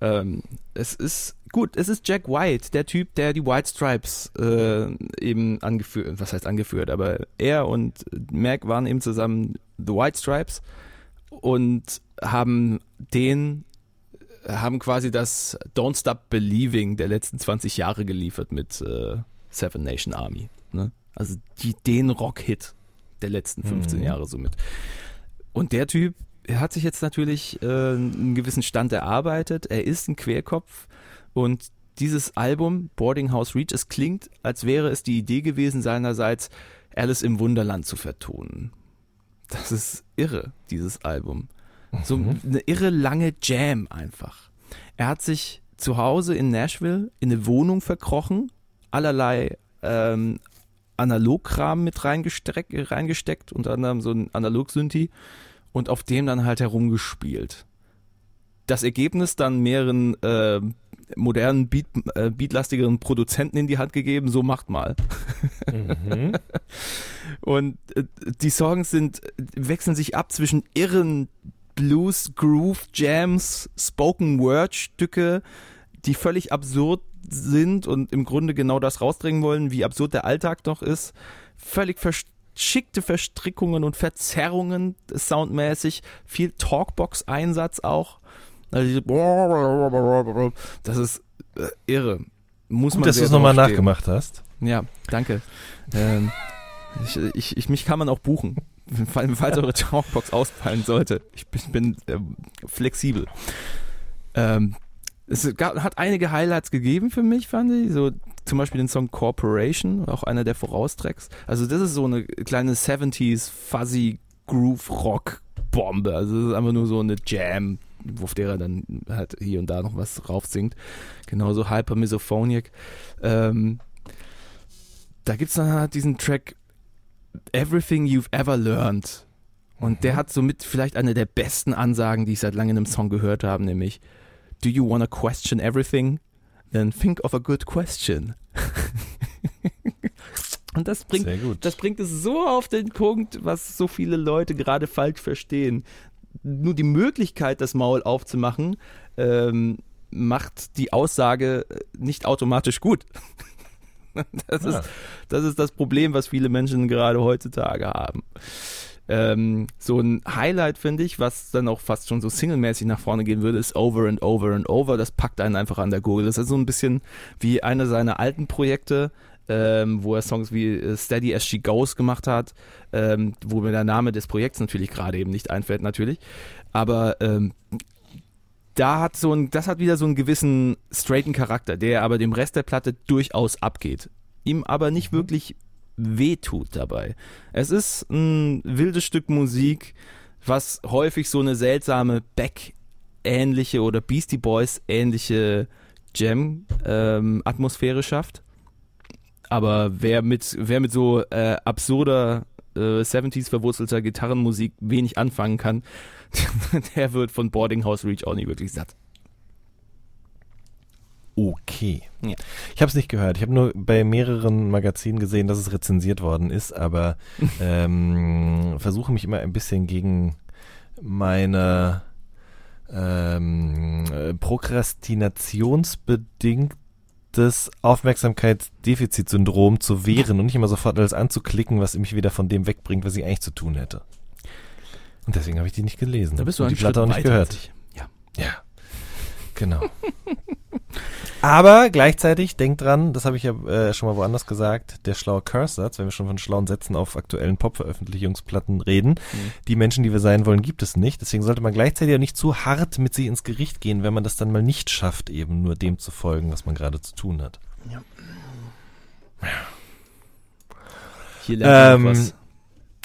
Ähm, es ist gut, es ist Jack White, der Typ, der die White Stripes äh, eben angeführt, was heißt angeführt, aber er und Mac waren eben zusammen The White Stripes und haben den haben quasi das Don't Stop Believing der letzten 20 Jahre geliefert mit äh, Seven Nation Army. Ne? Also die, den Rock-Hit der letzten 15
Mhm.
Jahre somit. Und der Typ er hat sich jetzt natürlich äh, einen gewissen Stand erarbeitet. Er ist ein Querkopf und dieses Album Boarding House Reach, es klingt, als wäre es die Idee gewesen seinerseits, Alice im Wunderland zu vertonen. Das ist irre, dieses Album. So eine irre lange Jam einfach. Er hat sich zu Hause in Nashville in eine Wohnung verkrochen, allerlei ähm, Analogkram mit reingesteckt, reingesteckt, unter anderem so ein Analog-Synthi und auf dem dann halt herumgespielt. Das Ergebnis dann mehreren äh, modernen, Beat, äh, beatlastigeren Produzenten in die Hand gegeben, so macht mal.
Mhm.
Und äh, die Songs sind, wechseln sich ab zwischen irren Blues, Groove, Jams, Spoken Word Stücke, die völlig absurd sind und im Grunde genau das rausdrängen wollen, wie absurd der Alltag doch ist. Völlig verschickte Verstrickungen und Verzerrungen soundmäßig, viel Talkbox-Einsatz auch. Also diese das ist äh, irre. Muss
Gut,
man
dass du es nochmal nachgemacht hast.
Ja, danke. ähm, ich, ich, ich, mich kann man auch buchen, falls, eure Talkbox ausfallen sollte. Ich bin, bin ähm, flexibel. Ähm, es gab, hat einige Highlights gegeben für mich, fand ich. So zum Beispiel den Song Corporation, auch einer der Voraustracks. Also das ist so eine kleine 70s fuzzy Groove Rock Bombe. Also das ist einfach nur so eine Jam, auf der er dann halt hier und da noch was drauf singt. Genauso Hyper Misophonic. Ähm, da gibt's dann halt diesen Track Everything You've Ever Learned. Und der hat somit vielleicht eine der besten Ansagen, die ich seit langem in einem Song gehört habe, nämlich Do you wanna question everything? Then think of a good question. Und das bringt, das bringt es so auf den Punkt, was so viele Leute gerade falsch verstehen. Nur die Möglichkeit, das Maul aufzumachen, ähm, macht die Aussage äh, nicht automatisch gut. Das,
Ah.
ist, das ist das Problem, was viele Menschen gerade heutzutage haben. Ähm, so ein Highlight, finde ich, was dann auch fast schon so singlemäßig nach vorne gehen würde, ist Over and Over and Over. Das packt einen einfach an der Gurgel. Das ist so ein bisschen wie einer seiner alten Projekte, ähm, wo er Songs wie äh, Steady as She Goes gemacht hat, ähm, wo mir der Name des Projekts natürlich gerade eben nicht einfällt, natürlich. Aber ähm, da hat so ein, das hat wieder so einen gewissen straighten Charakter, der aber dem Rest der Platte durchaus abgeht. Ihm aber nicht wirklich wehtut dabei. Es ist ein wildes Stück Musik, was häufig so eine seltsame Beck-ähnliche oder Beastie Boys-ähnliche Jam-Atmosphäre schafft. Aber wer mit, wer mit so äh, absurder äh, 70s verwurzelter Gitarrenmusik wenig anfangen kann, der wird von Boarding House Reach auch nicht wirklich satt.
okay.
Ja.
Ich habe es nicht gehört. Ich habe nur bei mehreren Magazinen gesehen, dass es rezensiert worden ist, aber ähm, versuche mich immer ein bisschen gegen meine ähm, äh, prokrastinationsbedingtes Aufmerksamkeitsdefizitsyndrom zu wehren und nicht immer sofort alles anzuklicken, was mich wieder von dem wegbringt, was ich eigentlich zu tun hätte. Und deswegen habe ich die nicht gelesen.
Da bist du
und die Platte auch nicht gehört.
Ja.
Ja, genau. Aber gleichzeitig, denkt dran, das habe ich ja äh, schon mal woanders gesagt, der schlaue Curse-Satz, wenn wir schon von schlauen Sätzen auf aktuellen Pop-Veröffentlichungsplatten reden, die Menschen, die wir sein wollen, gibt es nicht. Deswegen sollte man gleichzeitig auch nicht zu hart mit sie ins Gericht gehen, wenn man das dann mal nicht schafft, eben nur dem zu folgen, was man gerade zu tun hat.
Hier lernt
Ähm,
was.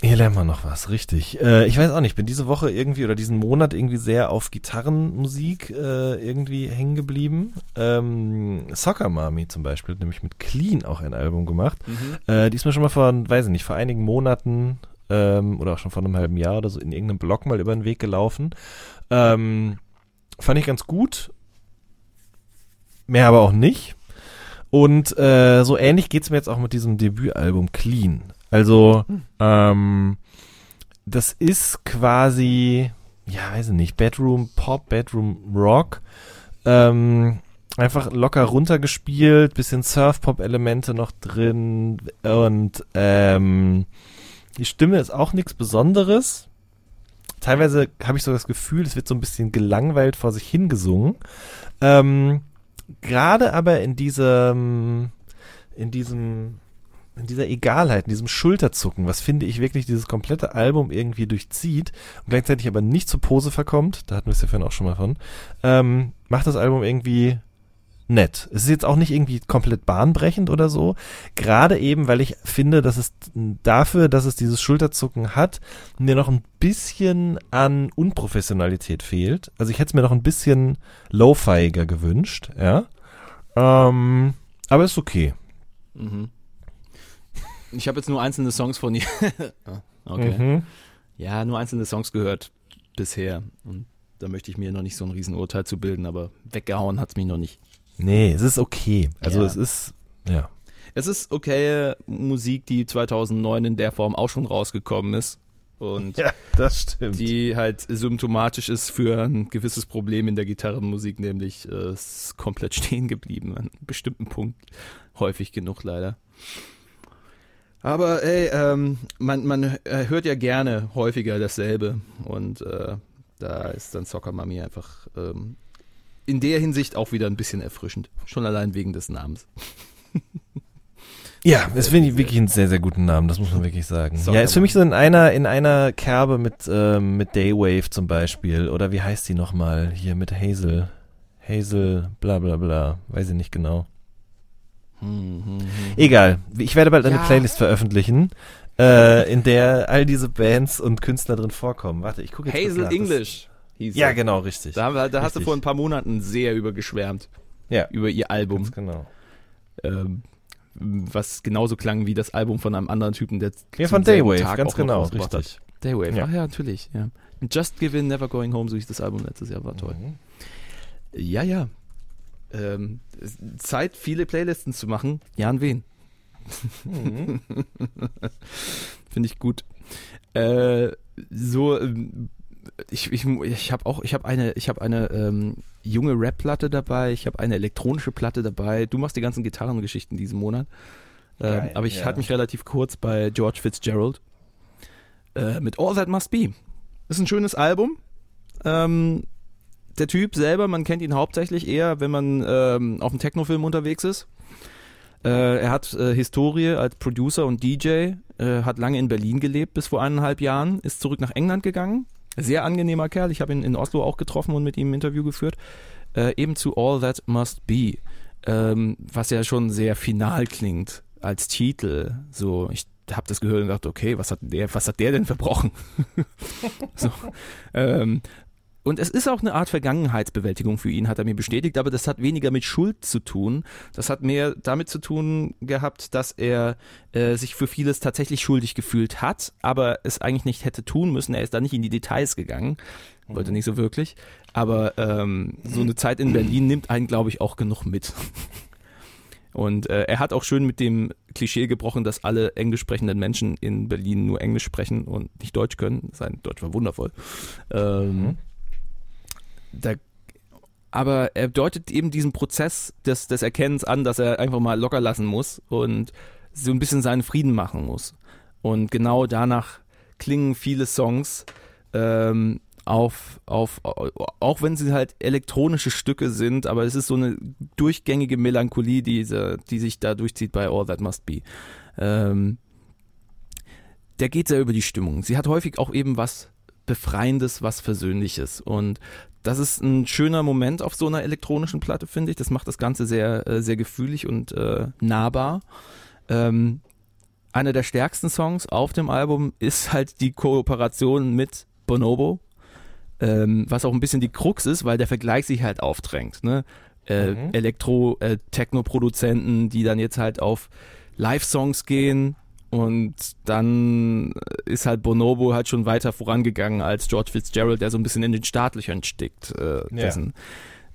Hier lernen wir noch was, richtig. Äh, ich weiß auch nicht, bin diese Woche irgendwie oder diesen Monat irgendwie sehr auf Gitarrenmusik äh, irgendwie hängen geblieben. Ähm, Soccer Mami zum Beispiel, hat nämlich mit Clean auch ein Album gemacht. Äh, die ist mir schon mal vor, weiß ich nicht, vor einigen Monaten ähm, oder auch schon vor einem halben Jahr oder so in irgendeinem Blog mal über den Weg gelaufen. Ähm, fand ich ganz gut. Mehr aber auch nicht. Und äh, so ähnlich geht's mir jetzt auch mit diesem Debütalbum Clean. Also, ähm, das ist quasi, ja, weiß ich nicht, Bedroom Pop, Bedroom Rock. Ähm, einfach locker runtergespielt, bisschen Surf-Pop-Elemente noch drin und ähm, die Stimme ist auch nichts Besonderes. Teilweise habe ich so das Gefühl, es wird so ein bisschen gelangweilt vor sich hingesungen. Ähm, Gerade aber in diesem, in diesem, in dieser Egalheit, in diesem Schulterzucken, was finde ich wirklich dieses komplette Album irgendwie durchzieht und gleichzeitig aber nicht zur Pose verkommt, da hatten wir es ja vorhin auch schon mal von, ähm, macht das Album irgendwie nett. Es ist jetzt auch nicht irgendwie komplett bahnbrechend oder so. Gerade eben, weil ich finde, dass es dafür, dass es dieses Schulterzucken hat, mir noch ein bisschen an Unprofessionalität fehlt. Also ich hätte es mir noch ein bisschen lo-fiiger gewünscht, ja. Ähm, aber ist okay.
Mhm. Ich habe jetzt nur einzelne Songs von ihr. Ah, okay.
Mhm.
Ja, nur einzelne Songs gehört bisher. Und da möchte ich mir noch nicht so ein Riesenurteil zu bilden, aber weggehauen hat's mich noch nicht.
Nee, es ist okay. Also
Ja.
es ist, ja.
Es ist okay Musik, die 2009 in der Form auch schon rausgekommen ist. Und
Ja, das stimmt.
die halt symptomatisch ist für ein gewisses Problem in der Gitarrenmusik, nämlich äh, es ist komplett stehen geblieben an einem bestimmten Punkt. Häufig genug leider. Aber ey, ähm, man, man äh, hört ja gerne häufiger dasselbe und äh, da ist dann Soccer Mami einfach ähm, in der Hinsicht auch wieder ein bisschen erfrischend. Schon allein wegen des Namens.
Ja, es finde ich wirklich einen sehr, sehr guten Namen, das muss man wirklich sagen.
Soccer
ja, ist für mich so in einer, in einer Kerbe mit, ähm, mit Daywave zum Beispiel. Oder wie heißt die nochmal? Hier mit Hazel. Hazel, bla bla bla. Weiß ich nicht genau. Egal. Ich werde bald eine
Ja.
Playlist veröffentlichen, äh, in der all diese Bands und Künstler drin vorkommen. Warte, ich gucke jetzt
Hazel
nach. Das-
Hieß
Ja,
sie.
genau, richtig.
Da, haben wir- da hast du
Richtig.
vor ein paar Monaten sehr übergeschwärmt.
Ja.
Über ihr Album.
Ganz genau.
Ähm, was genauso klang wie das Album von einem anderen Typen, der
Ja,
zum
von Daywave,
Tag
ganz genau, richtig.
Daywave,
Ja.
ach ja, natürlich. Ja. Just Give In, Never Going Home, so hieß das Album letztes Jahr, war toll.
Mhm.
Ja, ja. Ähm, Zeit, viele Playlisten zu machen. Jan Wen.
Mhm.
Finde ich gut. Äh, so, ähm, ich, ich, ich habe auch, ich habe eine, ich habe eine ähm, junge Rap-Platte dabei, ich habe eine elektronische Platte dabei. Du machst die ganzen Gitarrengeschichten diesen Monat. Ähm,
Geil,
aber ich
ja.
halte mich relativ kurz bei George Fitzgerald äh, mit All That Must Be. Ist ein schönes Album. Ähm, der Typ selber, man kennt ihn hauptsächlich eher, wenn man ähm, auf dem Technofilm unterwegs ist. Äh, er hat äh, Historie als Producer und DJ, äh, hat lange in Berlin gelebt bis vor eineinhalb Jahren, ist zurück nach England gegangen. Sehr angenehmer Kerl, ich habe ihn in Oslo auch getroffen und mit ihm ein Interview geführt. Äh, eben zu All That Must Be, ähm, was ja schon sehr final klingt als Titel. So, ich habe das gehört und dachte, okay, was hat der, was hat der denn verbrochen? so, ähm, und es ist auch eine Art Vergangenheitsbewältigung für ihn, hat er mir bestätigt, aber das hat weniger mit Schuld zu tun. Das hat mehr damit zu tun gehabt, dass er äh, sich für vieles tatsächlich schuldig gefühlt hat, aber es eigentlich nicht hätte tun müssen. Er ist da nicht in die Details gegangen, wollte nicht so wirklich. Aber ähm, so eine Zeit in Berlin nimmt einen, glaube ich, auch genug mit. Und äh, er hat auch schön mit dem Klischee gebrochen, dass alle englisch sprechenden Menschen in Berlin nur Englisch sprechen und nicht Deutsch können. Sein Deutsch war wundervoll. Ähm, da, aber er deutet eben diesen Prozess des, des Erkennens an, dass er einfach mal locker lassen muss und so ein bisschen seinen Frieden machen muss. Und genau danach klingen viele Songs ähm, auf, auf, auch wenn sie halt elektronische Stücke sind, aber es ist so eine durchgängige Melancholie, die, die sich da durchzieht bei All That Must Be. Ähm, der geht sehr über die Stimmung. Sie hat häufig auch eben was Befreiendes, was Versöhnliches. Und das ist ein schöner Moment auf so einer elektronischen Platte, finde ich. Das macht das Ganze sehr, äh, sehr gefühlig und äh, nahbar. Ähm, einer der stärksten Songs auf dem Album ist halt die Kooperation mit Bonobo, ähm, was auch ein bisschen die Krux ist, weil der Vergleich sich halt aufdrängt. Ne? Äh,
Mhm.
Elektro-Techno-Produzenten, die dann jetzt halt auf Live-Songs gehen und dann ist halt Bonobo halt schon weiter vorangegangen als George Fitzgerald, der so ein bisschen in den Startlöchern stickt. Äh, dessen.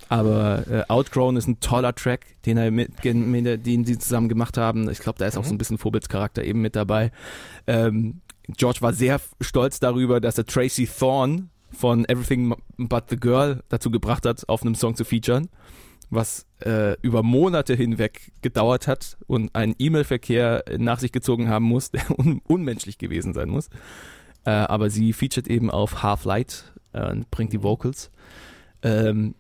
Aber äh, Outgrown ist ein toller Track, den er mit, mit den sie zusammen gemacht haben. Ich glaube, da ist auch so ein bisschen Vorbildscharakter eben mit dabei. Ähm, George war sehr stolz darüber, dass er Tracy Thorn von Everything But the Girl dazu gebracht hat, auf einem Song zu featuren, was äh, über Monate hinweg gedauert hat und einen E-Mail-Verkehr nach sich gezogen haben muss, der un unmenschlich gewesen sein muss. Äh, aber sie featured eben auf Half Light äh, und bringt die Vocals. Ähm,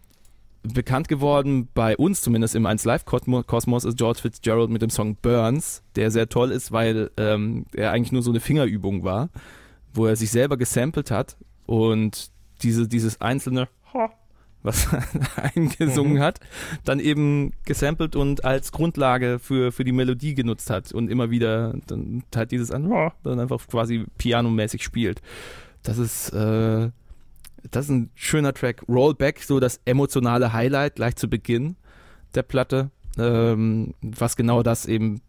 bekannt geworden, bei uns zumindest im 1 Live Kosmos, ist George Fitzgerald mit dem Song Burns, der sehr toll ist, weil ähm, er eigentlich nur so eine Fingerübung war, wo er sich selber gesampelt hat und diese, dieses einzelne was eingesungen hat, dann eben gesampelt und als Grundlage für, für die Melodie genutzt hat und immer wieder dann halt dieses an, dann einfach quasi pianomäßig spielt. Das ist, äh, das ist ein schöner Track. Rollback, so das emotionale Highlight gleich zu Beginn der Platte, ähm, was genau das eben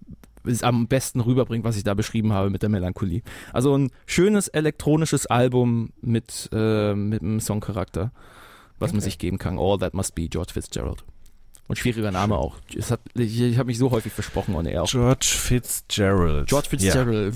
ist am besten rüberbringt, was ich da beschrieben habe mit der Melancholie. Also ein schönes elektronisches Album mit, äh, mit einem Songcharakter, was man sich geben kann. All That Must Be, George Fitzgerald. Und schwieriger Name auch. Hat, ich ich habe mich so häufig versprochen er auch.
George Fitzgerald.
George Fitzgerald,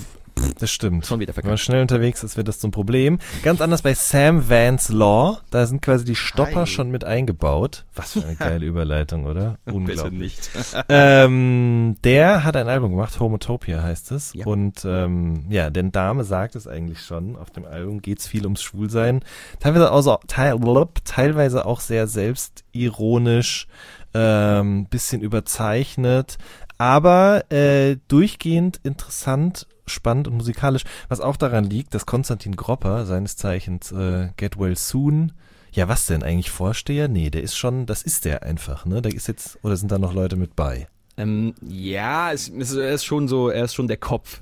das stimmt.
schon wieder
Wenn man
verkackt.
schnell unterwegs ist, wird das zum Problem. Ganz anders bei Sam Vance Law. Da sind quasi die Stopper
Hi.
schon mit eingebaut. Was für eine geile Überleitung, oder? Unglaublich.
nicht.
ähm, der hat ein Album gemacht, Homotopia heißt es.
Ja.
Und ähm, ja, denn Dame sagt es eigentlich schon. Auf dem Album geht's viel ums Schwulsein. Teilweise auch, so, teil, blub, teilweise auch sehr selbstironisch, ähm, bisschen überzeichnet, aber äh, durchgehend interessant, spannend und musikalisch. Was auch daran liegt, dass Konstantin Gropper, seines Zeichens äh, Get Well Soon, ja, was denn eigentlich Vorsteher? Nee, der ist schon, das ist der einfach, ne? Da ist jetzt, oder sind da noch Leute mit bei?
Ähm, ja, es, es, er ist schon so, er ist schon der Kopf.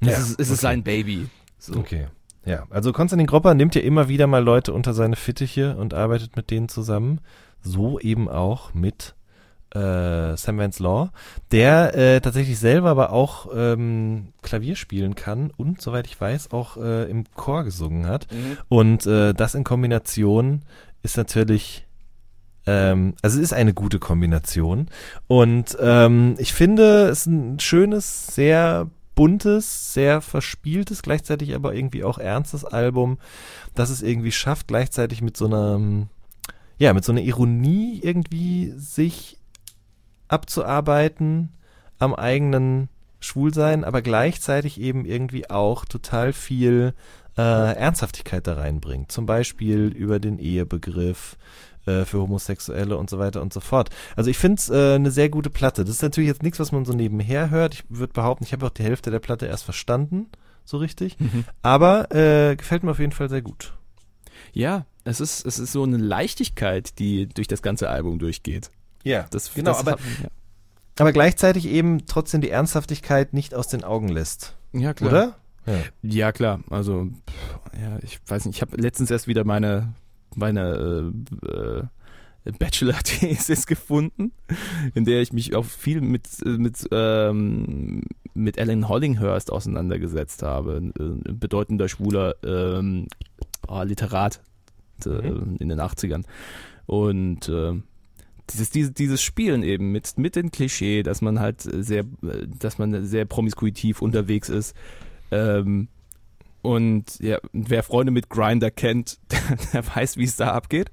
Ja,
es ist, es ist
okay.
sein Baby. So.
Okay. Ja, also Konstantin Gropper nimmt ja immer wieder mal Leute unter seine Fittiche und arbeitet mit denen zusammen. So eben auch mit äh, Sam Vance Law, der äh, tatsächlich selber aber auch ähm, Klavier spielen kann und, soweit ich weiß, auch äh, im Chor gesungen hat. Und äh, das in Kombination ist natürlich, ähm, also es ist eine gute Kombination. Und ähm, ich finde, es ist ein schönes, sehr buntes, sehr verspieltes, gleichzeitig aber irgendwie auch ernstes Album, das es irgendwie schafft, gleichzeitig mit so einer, ja, mit so einer Ironie irgendwie sich abzuarbeiten am eigenen Schwulsein, aber gleichzeitig eben irgendwie auch total viel äh, Ernsthaftigkeit da reinbringt. Zum Beispiel über den Ehebegriff äh, für Homosexuelle und so weiter und so fort. Also ich finde es äh, eine sehr gute Platte. Das ist natürlich jetzt nichts, was man so nebenher hört. Ich würde behaupten, ich habe auch die Hälfte der Platte erst verstanden, so richtig. Aber äh, gefällt mir auf jeden Fall sehr gut.
Ja, es ist, es ist so eine Leichtigkeit, die durch das ganze Album durchgeht.
Ja,
Das,
genau,
das
aber,
hat- ja.
aber gleichzeitig eben trotzdem die Ernsthaftigkeit nicht aus den Augen lässt.
ja, klar.
Oder? Ja.
Ja, klar. Also, ja, ich weiß nicht, ich habe letztens erst wieder meine meiner äh, äh, Bachelor-Thesis gefunden, in der ich mich auch viel mit, äh, mit, ähm, mit Alan Hollinghurst auseinandergesetzt habe. Ein äh, bedeutender schwuler ähm, ah, Literat äh, in den 80ern. Und äh, dieses, dieses, dieses Spielen eben mit, mit dem Klischee, dass man halt sehr, dass man sehr promiskuitiv unterwegs ist. Ähm, und ja, wer Freunde mit Grinder kennt, der weiß, wie es da abgeht.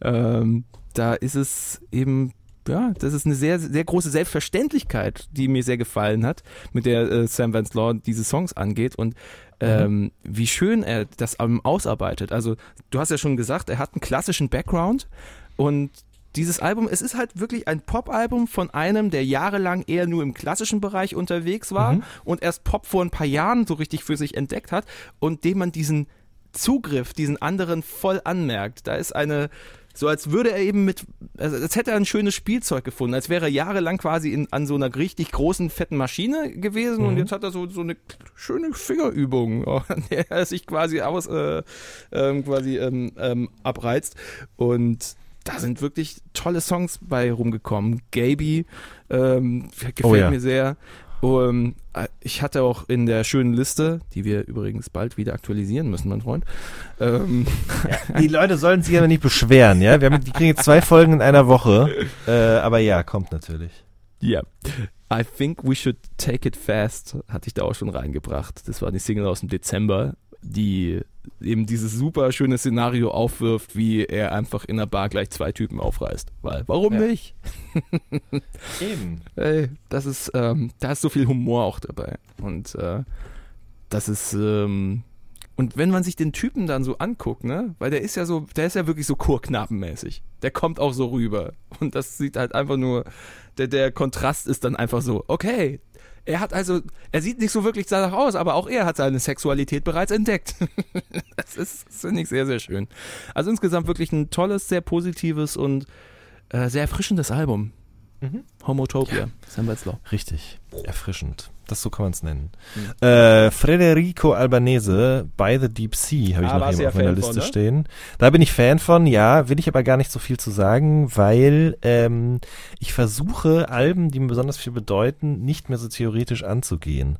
Ähm, da ist es eben, ja, das ist eine sehr, sehr große Selbstverständlichkeit, die mir sehr gefallen hat, mit der äh, Sam Vance Law diese Songs angeht und ähm, wie schön er das ausarbeitet. Also, du hast ja schon gesagt, er hat einen klassischen Background und dieses Album, es ist halt wirklich ein Pop-Album von einem, der jahrelang eher nur im klassischen Bereich unterwegs war
Mhm.
und erst Pop vor ein paar Jahren so richtig für sich entdeckt hat und dem man diesen Zugriff, diesen anderen voll anmerkt. Da ist eine, so als würde er eben mit, also als hätte er ein schönes Spielzeug gefunden, als wäre er jahrelang quasi in, an so einer richtig großen, fetten Maschine gewesen und jetzt hat er so, so eine schöne Fingerübung, an der er sich quasi aus, äh, ähm, quasi ähm, ähm, abreizt und da sind wirklich tolle Songs bei rumgekommen. Gaby ähm, gefällt
Oh ja.
mir sehr. Um, äh, ich hatte auch in der schönen Liste, die wir übrigens bald wieder aktualisieren müssen, mein Freund. Ähm,
Die Leute sollen sich aber nicht beschweren, ja? Wir haben, die kriegen jetzt zwei Folgen in einer Woche. Äh, aber ja, kommt natürlich.
Ja. I think we should take it fast, hatte ich da auch schon reingebracht. Das war die Single aus dem Dezember, die eben dieses super schöne Szenario aufwirft, wie er einfach in der Bar gleich zwei Typen aufreißt. Weil, warum
Ja.
nicht?
Eben.
Ey, das ist, ähm, da ist so viel Humor auch dabei. Und äh, das ist, ähm, und wenn man sich den Typen dann so anguckt, ne, weil der ist ja so, der ist ja wirklich so kurknabenmäßig. Der kommt auch so rüber. Und das sieht halt einfach nur, der, der Kontrast ist dann einfach so, okay. Er hat also, er sieht nicht so wirklich danach aus, aber auch er hat seine Sexualität bereits entdeckt. das ist, finde ich sehr, sehr schön. Also insgesamt wirklich ein tolles, sehr positives und äh, sehr erfrischendes Album. Homotopia, Sam Wetzlau.
Richtig. Erfrischend. Das so kann man es nennen. Äh, Federico Albanese, By the Deep Sea, habe ich
Ah,
noch hier auf
ja
meiner
Fan
Liste
von, ne?
stehen. Da bin ich Fan von, ja, will ich aber gar nicht so viel zu sagen, weil ähm, ich versuche, Alben, die mir besonders viel bedeuten, nicht mehr so theoretisch anzugehen.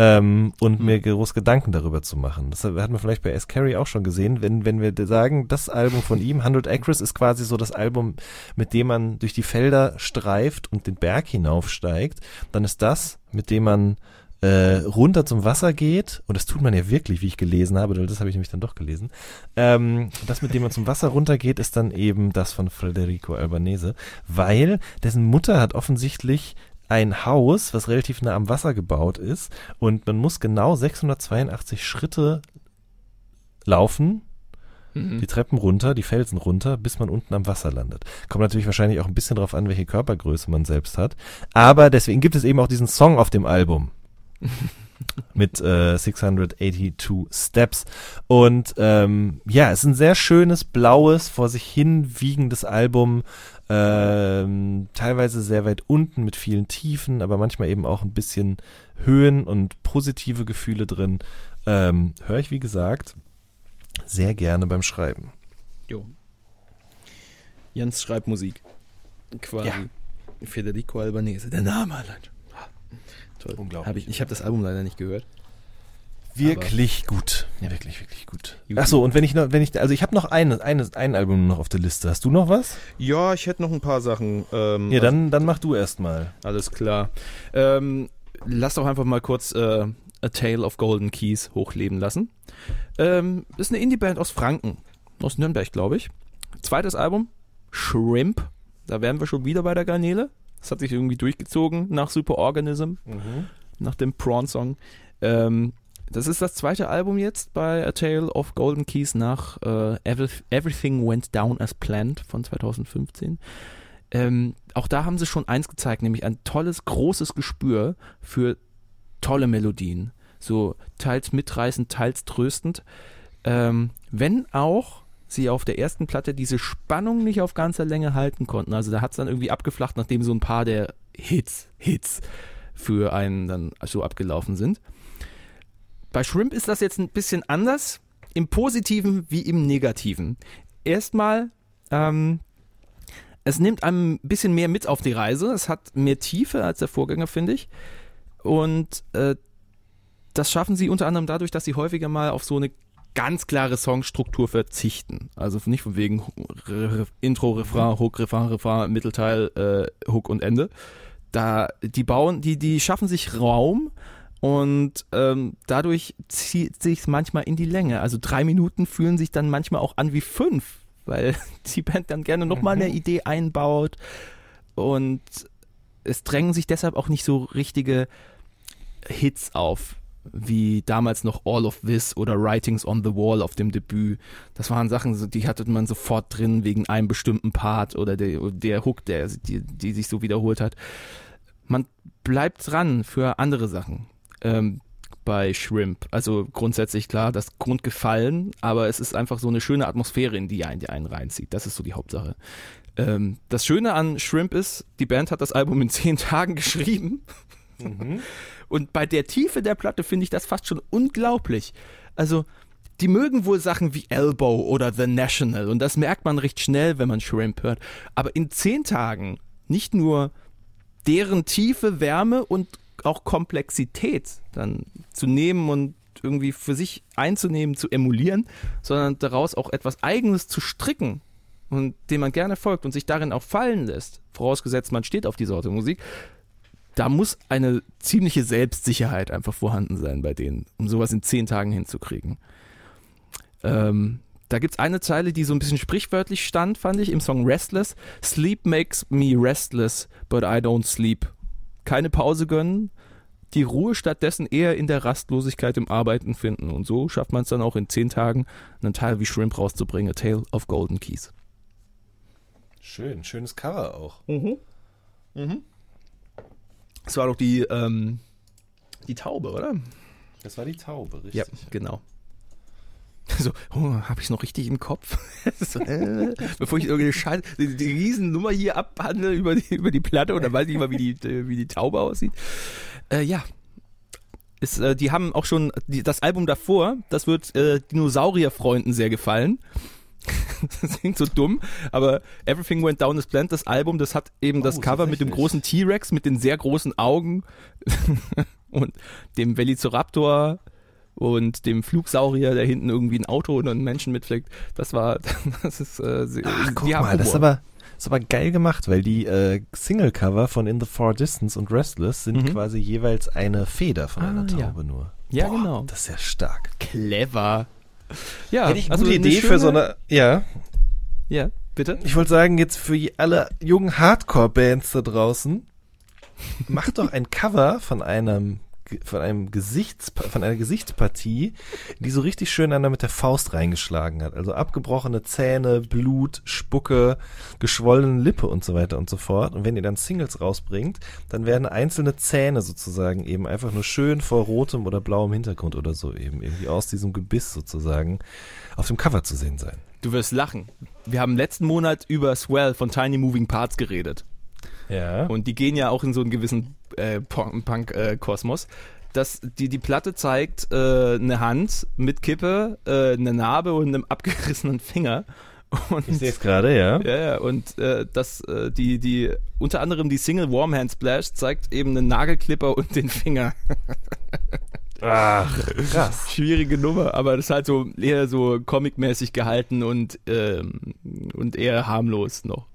Ähm, und
Hm.
mir groß Gedanken darüber zu machen. Das hat man vielleicht bei S. Carey auch schon gesehen, wenn, wenn wir sagen, das Album von ihm, 100 Acres, ist quasi so das Album, mit dem man durch die Felder streift und den Berg hinaufsteigt, dann ist das, mit dem man äh, runter zum Wasser geht, und das tut man ja wirklich, wie ich gelesen habe, das habe ich nämlich dann doch gelesen, ähm, das, mit dem man zum Wasser runtergeht, ist dann eben das von Federico Albanese, weil dessen Mutter hat offensichtlich ein Haus, was relativ nah am Wasser gebaut ist, und man muss genau 682 Schritte laufen,
Mhm.
die Treppen runter, die Felsen runter, bis man unten am Wasser landet. Kommt natürlich wahrscheinlich auch ein bisschen drauf an, welche Körpergröße man selbst hat. Aber deswegen gibt es eben auch diesen Song auf dem Album. mit äh, 682 Steps. Und ähm, ja, es ist ein sehr schönes, blaues, vor sich hin wiegendes Album. Ähm, teilweise sehr weit unten mit vielen Tiefen, aber manchmal eben auch ein bisschen Höhen und positive Gefühle drin. Ähm, Höre ich, wie gesagt, sehr gerne beim Schreiben.
Jo. Jens schreibt Musik. Quasi.
Ja.
Federico Albanese, der Name allein. Toll.
Unglaublich.
Hab ich ich habe das Album leider nicht gehört.
Wirklich gut. Ja, wirklich, wirklich gut.
Gut.
Ach so, und wenn ich noch, wenn ich, also ich habe noch eine, eine, ein Album noch auf der Liste. Hast du noch was?
Ja, ich hätte noch ein paar Sachen. Ähm,
Ja, dann, dann mach du erst mal.
Alles klar. Ähm, lass doch einfach mal kurz äh, A Tale of Golden Keys hochleben lassen. Ähm, ist eine Indie-Band aus Franken. Aus Nürnberg, glaube ich. Zweites Album, Shrimp. Da wären wir schon wieder bei der Garnele. Das hat sich irgendwie durchgezogen nach Superorganism, nach dem Prawn-Song. Ähm, das ist das zweite Album jetzt bei A Tale of Golden Keys nach äh, Every- Everything Went Down as Planned von 2015. Ähm, auch da haben sie schon eins gezeigt, nämlich ein tolles, großes Gespür für tolle Melodien. So teils mitreißend, teils tröstend. Ähm, wenn auch sie auf der ersten Platte diese Spannung nicht auf ganzer Länge halten konnten. Also da hat es dann irgendwie abgeflacht, nachdem so ein paar der Hits, Hits für einen dann so abgelaufen sind. Bei Shrimp ist das jetzt ein bisschen anders, im Positiven wie im Negativen. erstmal, ähm, es nimmt einem ein bisschen mehr mit auf die Reise. Es hat mehr Tiefe als der Vorgänger, finde ich. Und äh, das schaffen sie unter anderem dadurch, dass sie häufiger mal auf so eine ganz klare Songstruktur verzichten. Also nicht von wegen Intro, Refrain, Hook, Refrain, Refrain, Mittelteil, äh, Hook und Ende. Da die bauen, die die schaffen sich Raum und ähm, dadurch zieht sich manchmal in die Länge. Also drei Minuten fühlen sich dann manchmal auch an wie fünf, weil die Band dann gerne nochmal eine Idee einbaut und es drängen sich deshalb auch nicht so richtige Hits auf, wie damals noch All of This oder Writings on the Wall auf dem Debüt. Das waren Sachen, die hatte man sofort drin wegen einem bestimmten Part oder der, der Hook, der die, die sich so wiederholt hat. Man bleibt dran für andere Sachen. Ähm, bei Shrimp. Also grundsätzlich klar, das Grundgefallen, aber es ist einfach so eine schöne Atmosphäre, in die einen, die einen reinzieht. Das ist so die Hauptsache. Ähm, das Schöne an Shrimp ist, die Band hat das Album in zehn Tagen geschrieben. Und bei der Tiefe der Platte finde ich das fast schon unglaublich. Also, die mögen wohl Sachen wie Elbow oder The National und das merkt man recht schnell, wenn man Shrimp hört. Aber in zehn Tagen nicht nur deren tiefe Wärme und auch Komplexität dann zu nehmen und irgendwie für sich einzunehmen, zu emulieren, sondern daraus auch etwas Eigenes zu stricken und dem man gerne folgt und sich darin auch fallen lässt, vorausgesetzt man steht auf die Sorte Musik, da muss eine ziemliche Selbstsicherheit einfach vorhanden sein bei denen, um sowas in zehn Tagen hinzukriegen. Ähm, da gibt's eine Zeile, die so ein bisschen sprichwörtlich stand, fand ich, im Song Restless. Sleep makes me restless, but I don't sleep. Keine Pause gönnen, die Ruhe stattdessen eher in der Rastlosigkeit im Arbeiten finden. Und so schafft man es dann auch in zehn Tagen, einen Teil wie Shrimp rauszubringen, A Tale of Golden Keys.
Schön, schönes Cover auch.
Das war doch die, ähm, die Taube, oder?
Das war die Taube, richtig.
Ja, genau. So, oh, habe ich es noch richtig im Kopf? so, äh, bevor ich irgendeine Scheiße, die, die Riesennummer hier abhandle über die, über die Platte und dann weiß ich nicht mal, wie die, äh, wie die Taube aussieht. Äh, ja. Ist, äh, die haben auch schon die, das Album davor, das wird äh, Dinosaurierfreunden sehr gefallen. das klingt so dumm, aber Everything Went Down as Planned, das Album, das hat eben das
Oh,
Cover mit dem großen T-Rex, mit den sehr großen Augen und dem Velociraptor und dem Flugsaurier, der hinten irgendwie ein Auto oder einen Menschen mitfliegt. Das war, das ist, äh, sie-
Ach, guck mal, das ist
Humor.
aber, ist aber geil gemacht, weil die äh, Single-Cover von In the Far Distance und Restless sind
Mhm.
quasi jeweils eine Feder von
Ah,
einer
ja.
Taube nur.
Ja, genau.
Das ist ja stark.
clever. Ja,
Hätte ich eine
also
gute
eine
Idee für
schöne-
so eine, ja,
Ja, bitte?
ich wollte sagen, jetzt für alle jungen Hardcore-Bands da draußen, macht doch ein Cover von einem von einem Gesichts von einer Gesichtspartie, die so richtig schön einer mit der Faust reingeschlagen hat. Also abgebrochene Zähne, Blut, Spucke, geschwollene Lippe und so weiter und so fort. Und wenn ihr dann Singles rausbringt, dann werden einzelne Zähne sozusagen eben einfach nur schön vor rotem oder blauem Hintergrund oder so eben irgendwie aus diesem Gebiss sozusagen auf dem Cover zu sehen sein.
Du wirst lachen. Wir haben letzten Monat über Swell von Tiny Moving Parts geredet.
Ja.
Und die gehen ja auch in so einen gewissen äh, Punk- Punk-Kosmos. dass die, die Platte zeigt äh, eine Hand mit Kippe, äh, eine Narbe und einem abgerissenen Finger. Und,
ich sehe es gerade, ja.
ja, ja, und äh, das, äh, die, die, unter anderem die Single Warm Hand Splash zeigt eben einen Nagelklipper und den Finger.
Ach, krass.
Schwierige Nummer, aber das ist halt so eher so comicmäßig gehalten und, ähm, und eher harmlos noch.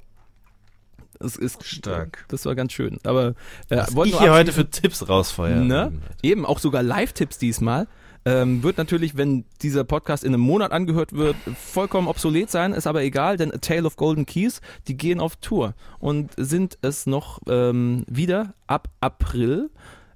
Das ist
Stark.
Das war ganz schön. Aber äh,
Was ich hier heute für Tipps rausfeuern.
Ne? Eben auch sogar Live-Tipps diesmal. Ähm, wird natürlich, wenn dieser Podcast in einem Monat angehört wird, vollkommen obsolet sein, ist aber egal, denn A Tale of Golden Keys, die gehen auf Tour und sind es noch ähm, wieder ab April,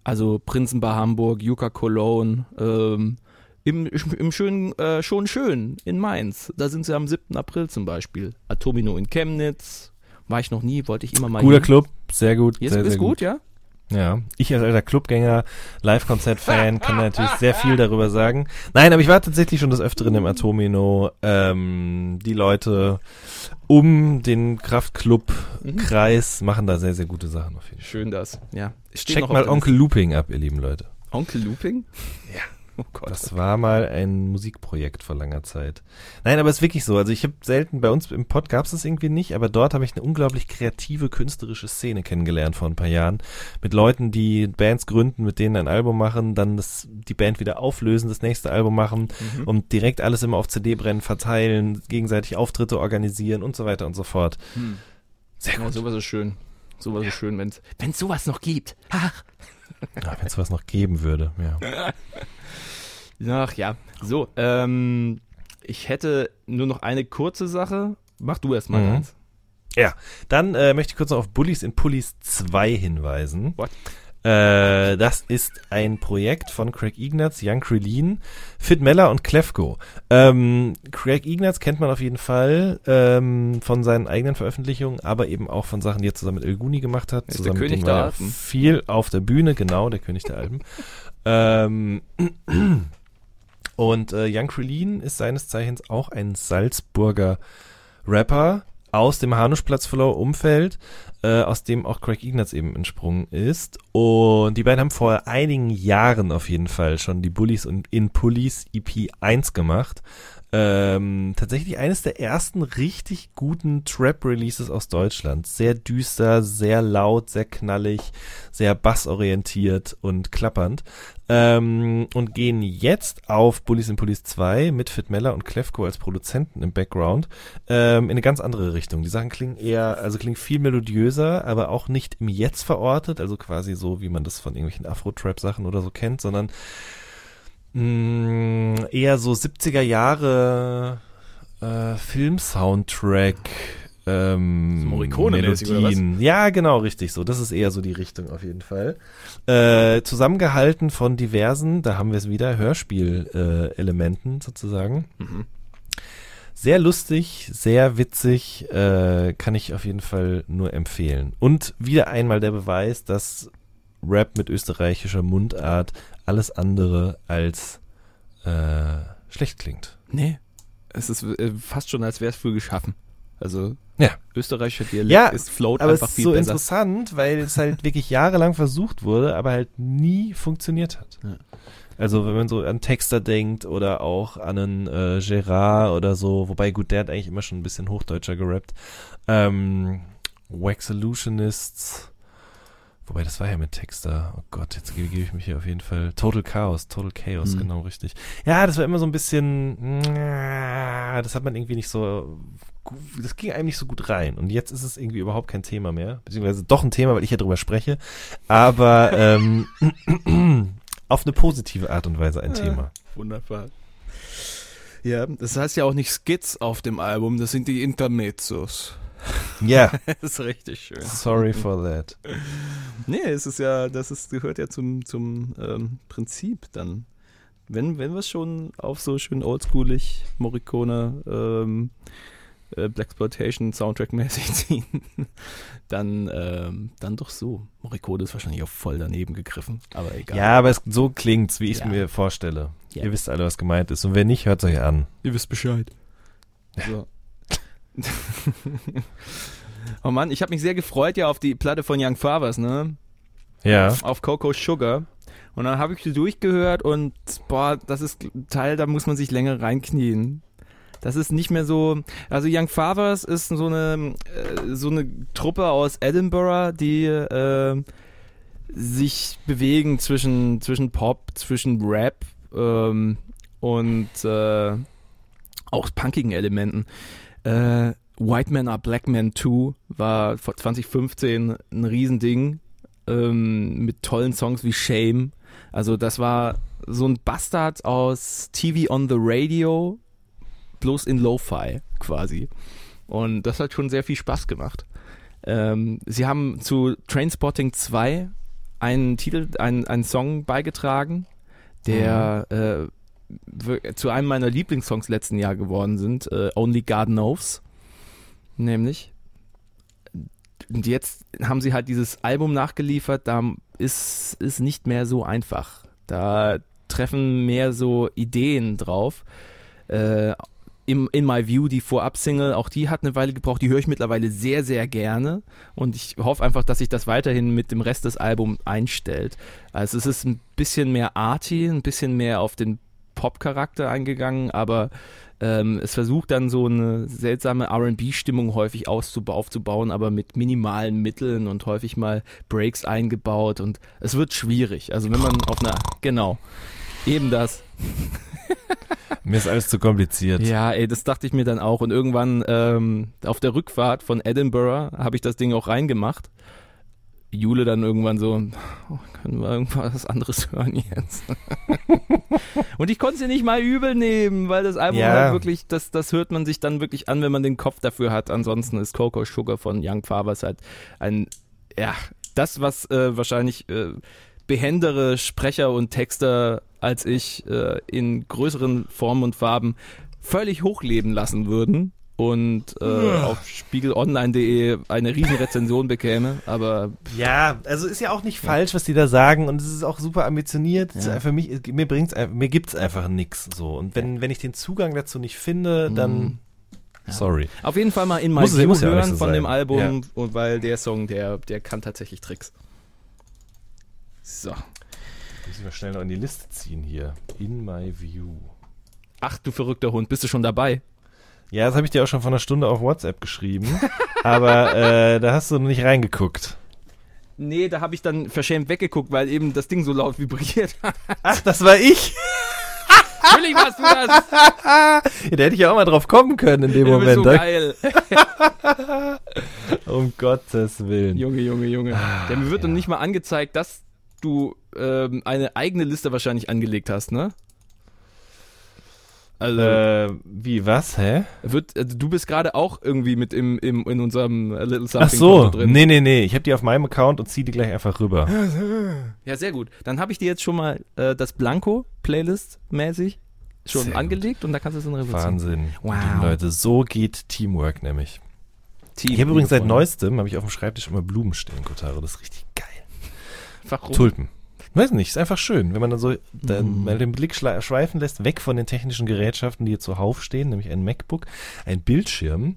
also Prinzenbar Hamburg, Yucca Cologne, ähm, im, im schönen, äh, schon schön in Mainz. Da sind sie am 7. April zum Beispiel. Atomino in Chemnitz, war ich noch nie, wollte ich immer mal
Guter
hin.
Club, sehr gut.
Ist,
sehr,
ist
sehr
gut, ja?
Ja, ich als alter Clubgänger, Live-Konzert-Fan kann natürlich sehr viel darüber sagen. Nein, aber ich war tatsächlich schon des Öfteren im Atomino. Ähm, die Leute um den Kraftclub-Kreis machen da sehr, sehr gute Sachen auf jeden Fall.
Schön das, ja.
Checkt mal Onkel Looping ab, ihr lieben Leute.
Onkel Looping? Oh Gott.
Das war mal ein Musikprojekt vor langer Zeit. Nein, aber es ist wirklich so. Also ich habe selten, bei uns im Pod gab es das irgendwie nicht, aber dort habe ich eine unglaublich kreative, künstlerische Szene kennengelernt vor ein paar Jahren. Mit Leuten, die Bands gründen, mit denen ein Album machen, dann das, die Band wieder auflösen, das nächste Album machen
Mhm.
und direkt alles immer auf CD brennen, verteilen, gegenseitig Auftritte organisieren und so weiter und so fort. Sehr
Ja,
gut.
sowas ist schön. Sowas ist schön, wenn es sowas noch gibt. Ach.
Ja, Wenn es sowas noch geben würde, ja.
Ach ja. So, ähm, ich hätte nur noch eine kurze Sache. Mach du erst mal
Mhm.
deins.
Ja, dann äh, möchte ich kurz noch auf Bullies in Pullis 2 hinweisen.
What?
Äh, das ist ein Projekt von Craig Ignatz, Young Krillin, Fit Meller und Klefko. Ähm, Craig Ignatz kennt man auf jeden Fall ähm, von seinen eigenen Veröffentlichungen, aber eben auch von Sachen, die er zusammen mit El Guni gemacht hat.
Ist
zusammen
der
mit
König
dem
der
er
Alpen.
Viel auf der Bühne, genau, der König der Alpen. ähm, und äh, Young Krillin ist seines Zeichens auch ein Salzburger Rapper aus dem Hanuschplatz-Flow-Umfeld, äh, aus dem auch Craig Ignatz eben entsprungen ist. Und die beiden haben vor einigen Jahren auf jeden Fall schon die Bullies und in Pullis EP 1 gemacht. Ähm, tatsächlich eines der ersten richtig guten Trap-Releases aus Deutschland. Sehr düster, sehr laut, sehr knallig, sehr bassorientiert und klappernd. Ähm, und gehen jetzt auf Bullies in Police 2 mit Fit Meller und Klefko als Produzenten im Background ähm, in eine ganz andere Richtung. Die Sachen klingen eher, also klingen viel melodiöser, aber auch nicht im Jetzt verortet, also quasi so, wie man das von irgendwelchen Afro-Trap-Sachen oder so kennt, sondern mh, eher so 70er Jahre äh, Film-Soundtrack. Ähm,
was?
Melodien. Ja, genau, richtig so. Das ist eher so die Richtung auf jeden Fall. Äh, zusammengehalten von diversen, da haben wir es wieder, Hörspiel-Elementen äh, Elementen sozusagen.
Mhm.
Sehr lustig, sehr witzig, äh, kann ich auf jeden Fall nur empfehlen. Und wieder einmal der Beweis, dass Rap mit österreichischer Mundart alles andere als äh, schlecht klingt.
Nee. Es ist äh, fast schon, als wäre es früh geschaffen. Also,
Ja.
österreichischer Dialekt
Ja,
ist float
Aber es
einfach
ist
viel
so
besser.
interessant, weil es halt wirklich jahrelang versucht wurde, aber halt nie funktioniert hat.
Ja.
Also wenn man so an Texter denkt oder auch an einen äh, Gerard oder so, wobei gut, der hat eigentlich immer schon ein bisschen Hochdeutscher gerappt. Ähm, Wax Solutionists, wobei das war ja mit Texter. Oh Gott, jetzt gebe gebe ich mich hier auf jeden Fall. Total Chaos, Total Chaos,
Mhm.
genau richtig. Ja, das war immer so ein bisschen, das hat man irgendwie nicht so, das ging einem nicht so gut rein. Und jetzt ist es irgendwie überhaupt kein Thema mehr, beziehungsweise doch ein Thema, weil ich ja drüber spreche, aber ähm, auf eine positive Art und Weise ein Thema.
Wunderbar. Ja, das heißt ja auch nicht Skits auf dem Album, das sind die Intermezzos.
Ja,
Das ist richtig schön.
sorry for that.
Nee, es ist ja, das ist, gehört ja zum, zum ähm, Prinzip dann. Wenn, wenn wir es schon auf so schön oldschoolig Morricone ähm, äh, Blaxploitation Soundtrack-mäßig ziehen, dann, ähm, dann doch so. Morricone ist wahrscheinlich auch voll daneben gegriffen, aber egal.
Ja, aber es, so klingt's, wie ich es
Ja.
mir vorstelle.
Ja.
Ihr wisst alle, was gemeint ist. Und wenn nicht, hört euch an.
Ihr wisst Bescheid. So. oh Mann, ich habe mich sehr gefreut ja auf die Platte von Young Fathers, ne?
Ja.
Auf Coco Sugar. Und dann habe ich sie durchgehört und boah, das ist Teil, da muss man sich länger reinknien. Das ist nicht mehr so. Also Young Fathers ist so eine äh, so eine Truppe aus Edinburgh, die äh, sich bewegen zwischen zwischen Pop, zwischen Rap ähm, und äh, auch punkigen Elementen. Äh, White Men Are Black Men 2 war vor 2015 ein Riesending ähm, mit tollen Songs wie Shame. Also das war so ein Bastard aus TV on the Radio, bloß in Lo-Fi quasi. Und das hat schon sehr viel Spaß gemacht. Ähm, sie haben zu Trainspotting 2 einen Titel, einen, einen Song beigetragen, der äh, wir- zu einem meiner Lieblingssongs letzten Jahr geworden sind, äh, Only God Knows. Nämlich. Und jetzt haben sie halt dieses Album nachgeliefert, da ist es nicht mehr so einfach. Da treffen mehr so Ideen drauf. Äh, in, in My View, die Vorab-Single, auch die hat eine Weile gebraucht. Die höre ich mittlerweile sehr, sehr gerne. Und ich hoffe einfach, dass sich das weiterhin mit dem Rest des Albums einstellt. Also es ist ein bisschen mehr arty, ein bisschen mehr auf den Pop-Charakter eingegangen, aber ähm, es versucht dann so eine seltsame RB-Stimmung häufig aufzubauen, aber mit minimalen Mitteln und häufig mal Breaks eingebaut und es wird schwierig. Also wenn man auf einer, genau, eben das.
Mir ist alles zu kompliziert.
Ja, ey, das dachte ich mir dann auch. Und irgendwann ähm, auf der Rückfahrt von Edinburgh habe ich das Ding auch reingemacht. Jule dann irgendwann so, oh, können wir irgendwas anderes hören jetzt? und ich konnte sie nicht mal übel nehmen, weil das Album
Ja.
halt wirklich, das, das hört man sich dann wirklich an, wenn man den Kopf dafür hat. Ansonsten ist Coco Sugar von Young Fabers halt ein, ja, das, was äh, wahrscheinlich äh, behendere Sprecher und Texter als ich äh, in größeren Formen und Farben völlig hochleben lassen würden und äh, auf spiegelonline.de eine riesen Rezension bekäme, aber
Ja, also ist ja auch nicht falsch, was die da sagen und es ist auch super ambitioniert.
Ja.
Für mich, mir bringt's, mir gibt's einfach nix so. Und wenn, wenn ich den Zugang dazu nicht finde, dann, sorry.
auf jeden Fall mal in My
Muss
View
muss ja
hören
so
von
sein.
dem Album,
Ja.
und weil der Song, der, der kann tatsächlich Tricks. So.
Muss ich mal schnell noch in die Liste ziehen hier. In my view.
Ach du verrückter Hund, bist du schon dabei?
Ja, das habe ich dir auch schon vor einer Stunde auf WhatsApp geschrieben. aber äh, da hast du noch nicht reingeguckt.
Nee, da habe ich dann verschämt weggeguckt, weil eben das Ding so laut vibriert.
Ach, das war ich.
Natürlich warst du das.
Ja, da hätte ich ja auch mal drauf kommen können in dem
bist
Moment.
so geil.
um Gottes Willen.
Junge, Junge, Junge. ja, mir wird dann nicht mal angezeigt, dass du ähm, eine eigene Liste wahrscheinlich angelegt hast, ne? Also,
Äh, wie, was, hä?
wird, also du bist gerade auch irgendwie mit im, im, in unserem äh, Little
Ach
Something
so,
Konto drin.
nee, nee, nee. Ich habe die auf meinem Account und zieh die gleich einfach rüber.
Ja, sehr gut. Dann habe ich dir jetzt schon mal äh, das Blanko-Playlist-mäßig schon
Sehr gut.
angelegt und da kannst du es dann revolutionieren.
Wahnsinn.
Wow.
Leute, so geht Teamwork nämlich.
Team
Ich habe übrigens seit neuestem, habe ich auf dem Schreibtisch immer Blumen stehen, Kotaro. Das ist richtig geil.
Warum?
Tulpen. Weiß nicht, ist einfach schön, wenn man dann so dann
Mm.
mal den Blick schweifen lässt, weg von den technischen Gerätschaften, die hier zuhauf stehen, nämlich ein MacBook, ein Bildschirm,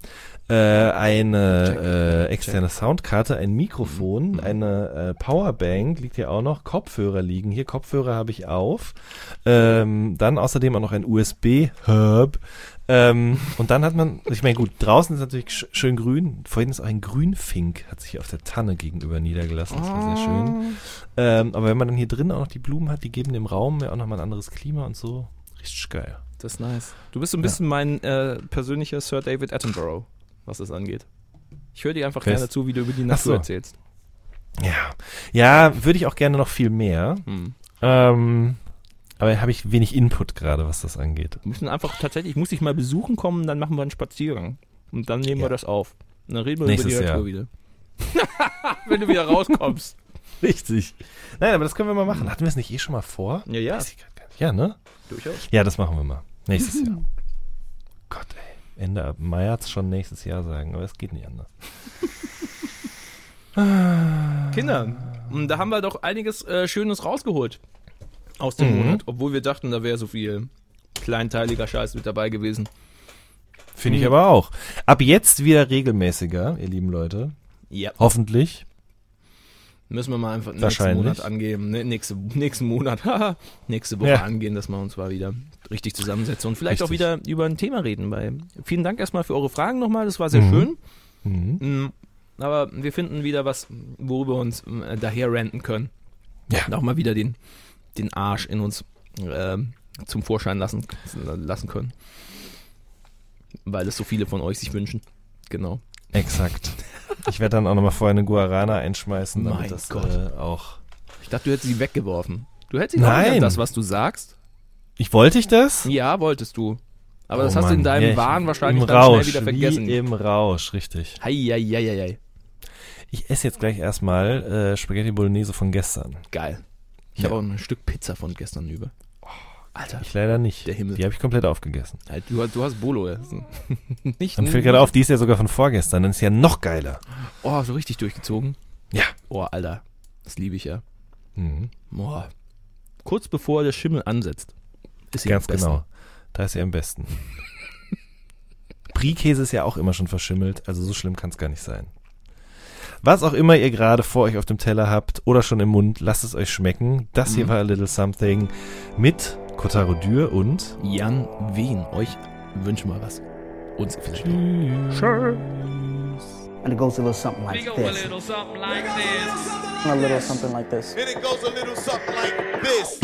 äh, eine äh, externe Soundkarte, ein Mikrofon,
Mhm.
eine äh, Powerbank liegt hier auch noch, Kopfhörer liegen hier, Kopfhörer habe ich auf, ähm, dann außerdem auch noch ein USB-Hub, ähm, und dann hat man, ich meine, gut, draußen ist natürlich sch schön grün. Vorhin ist auch ein Grünfink, hat sich auf der Tanne gegenüber niedergelassen. Das war sehr schön. Ähm, aber wenn man dann hier drin auch noch die Blumen hat, die geben dem Raum ja auch nochmal ein anderes Klima und so. Richtig geil.
Das ist nice. Du bist so ein bisschen mein äh, persönlicher Sir David Attenborough, was das angeht. Ich höre dir einfach
Wer
gerne zu, wie du über die Natur
so.
erzählst.
Ja. Ja, würde ich auch gerne noch viel mehr.
Hm.
Ähm, aber habe ich wenig Input gerade, was das angeht.
Wir müssen einfach tatsächlich, ich muss dich mal besuchen kommen, dann machen wir einen Spaziergang. Und dann nehmen
Ja.
wir das auf. Und dann reden wir
Nächstes
über die Natur wieder. Wenn du wieder rauskommst.
Richtig. Nein, aber das können wir mal machen. Hatten wir es nicht eh schon mal vor?
Ja, ja.
Ja, ne?
durchaus.
Ja, das machen wir mal. Nächstes Jahr. Gott, ey. Ende Mai hat es schon nächstes Jahr sagen, aber es geht nicht anders.
Kinder, da haben wir doch einiges äh, Schönes rausgeholt aus dem
Mhm.
Monat, obwohl wir dachten, da wäre so viel kleinteiliger Scheiß mit dabei gewesen.
Finde ich
Mhm.
aber auch. Ab jetzt wieder regelmäßiger, ihr lieben Leute.
Ja.
Hoffentlich.
Müssen wir mal einfach nächsten. Monat angeben. Ne, nächste, nächsten Monat, nächste Woche
Ja.
angehen, dass wir uns mal wieder richtig zusammensetzen und vielleicht auch
Richtig.
wieder über ein Thema reden. Weil vielen Dank erstmal für eure Fragen nochmal, das war sehr
Mhm.
schön.
Mhm.
Mm, Aber wir finden wieder was, worüber wir uns äh, daher ranten können.
Ja.
Und auch mal wieder den, den Arsch in uns ähm, zum Vorschein lassen, lassen können. Weil es so viele von euch sich wünschen. Genau.
Exakt. Ich werde dann auch nochmal vorher eine Guarana einschmeißen, damit
Mein
das
Gott.
äh, auch.
Ich dachte, du hättest sie weggeworfen. Du hättest sie
Nein.
Nein. das, was du sagst.
Ich wollte ich das?
Ja, wolltest du. Aber
Oh
das hast du in
Mann.
deinem
Ja,
Wahn wahrscheinlich dann
Rausch,
schnell wieder vergessen.
Wie im Rausch, richtig.
Heieieiei.
Ich esse jetzt gleich erstmal äh, Spaghetti Bolognese von gestern.
Geil. Ich
Ja.
habe auch ein Stück Pizza von gestern über. Alter,
Ich leider nicht.
Der Himmel.
Die habe ich komplett aufgegessen.
Du, du hast Bolo essen. nicht,
Dann fällt gerade auf, die ist ja sogar von vorgestern. Dann ist ja noch geiler.
Oh, so richtig durchgezogen.
Ja.
Oh, Alter. Das liebe ich ja.
Mhm.
Boah. Kurz bevor der Schimmel ansetzt. Ist sie
Ganz
am besten.
genau. Da ist sie am besten. Brie-Käse ist ja auch immer schon verschimmelt, also so schlimm kann es gar nicht sein. Was auch immer ihr gerade vor euch auf dem Teller habt oder schon im Mund, lasst es euch schmecken. Das hier war A Little Something mit Kotaro Dürr und
Jan Wien, euch wünschen wir was. Uns vielleicht auch.
And it goes a little something like
go a
this.
little something like this.
A little something like this.
And it goes a little something like this.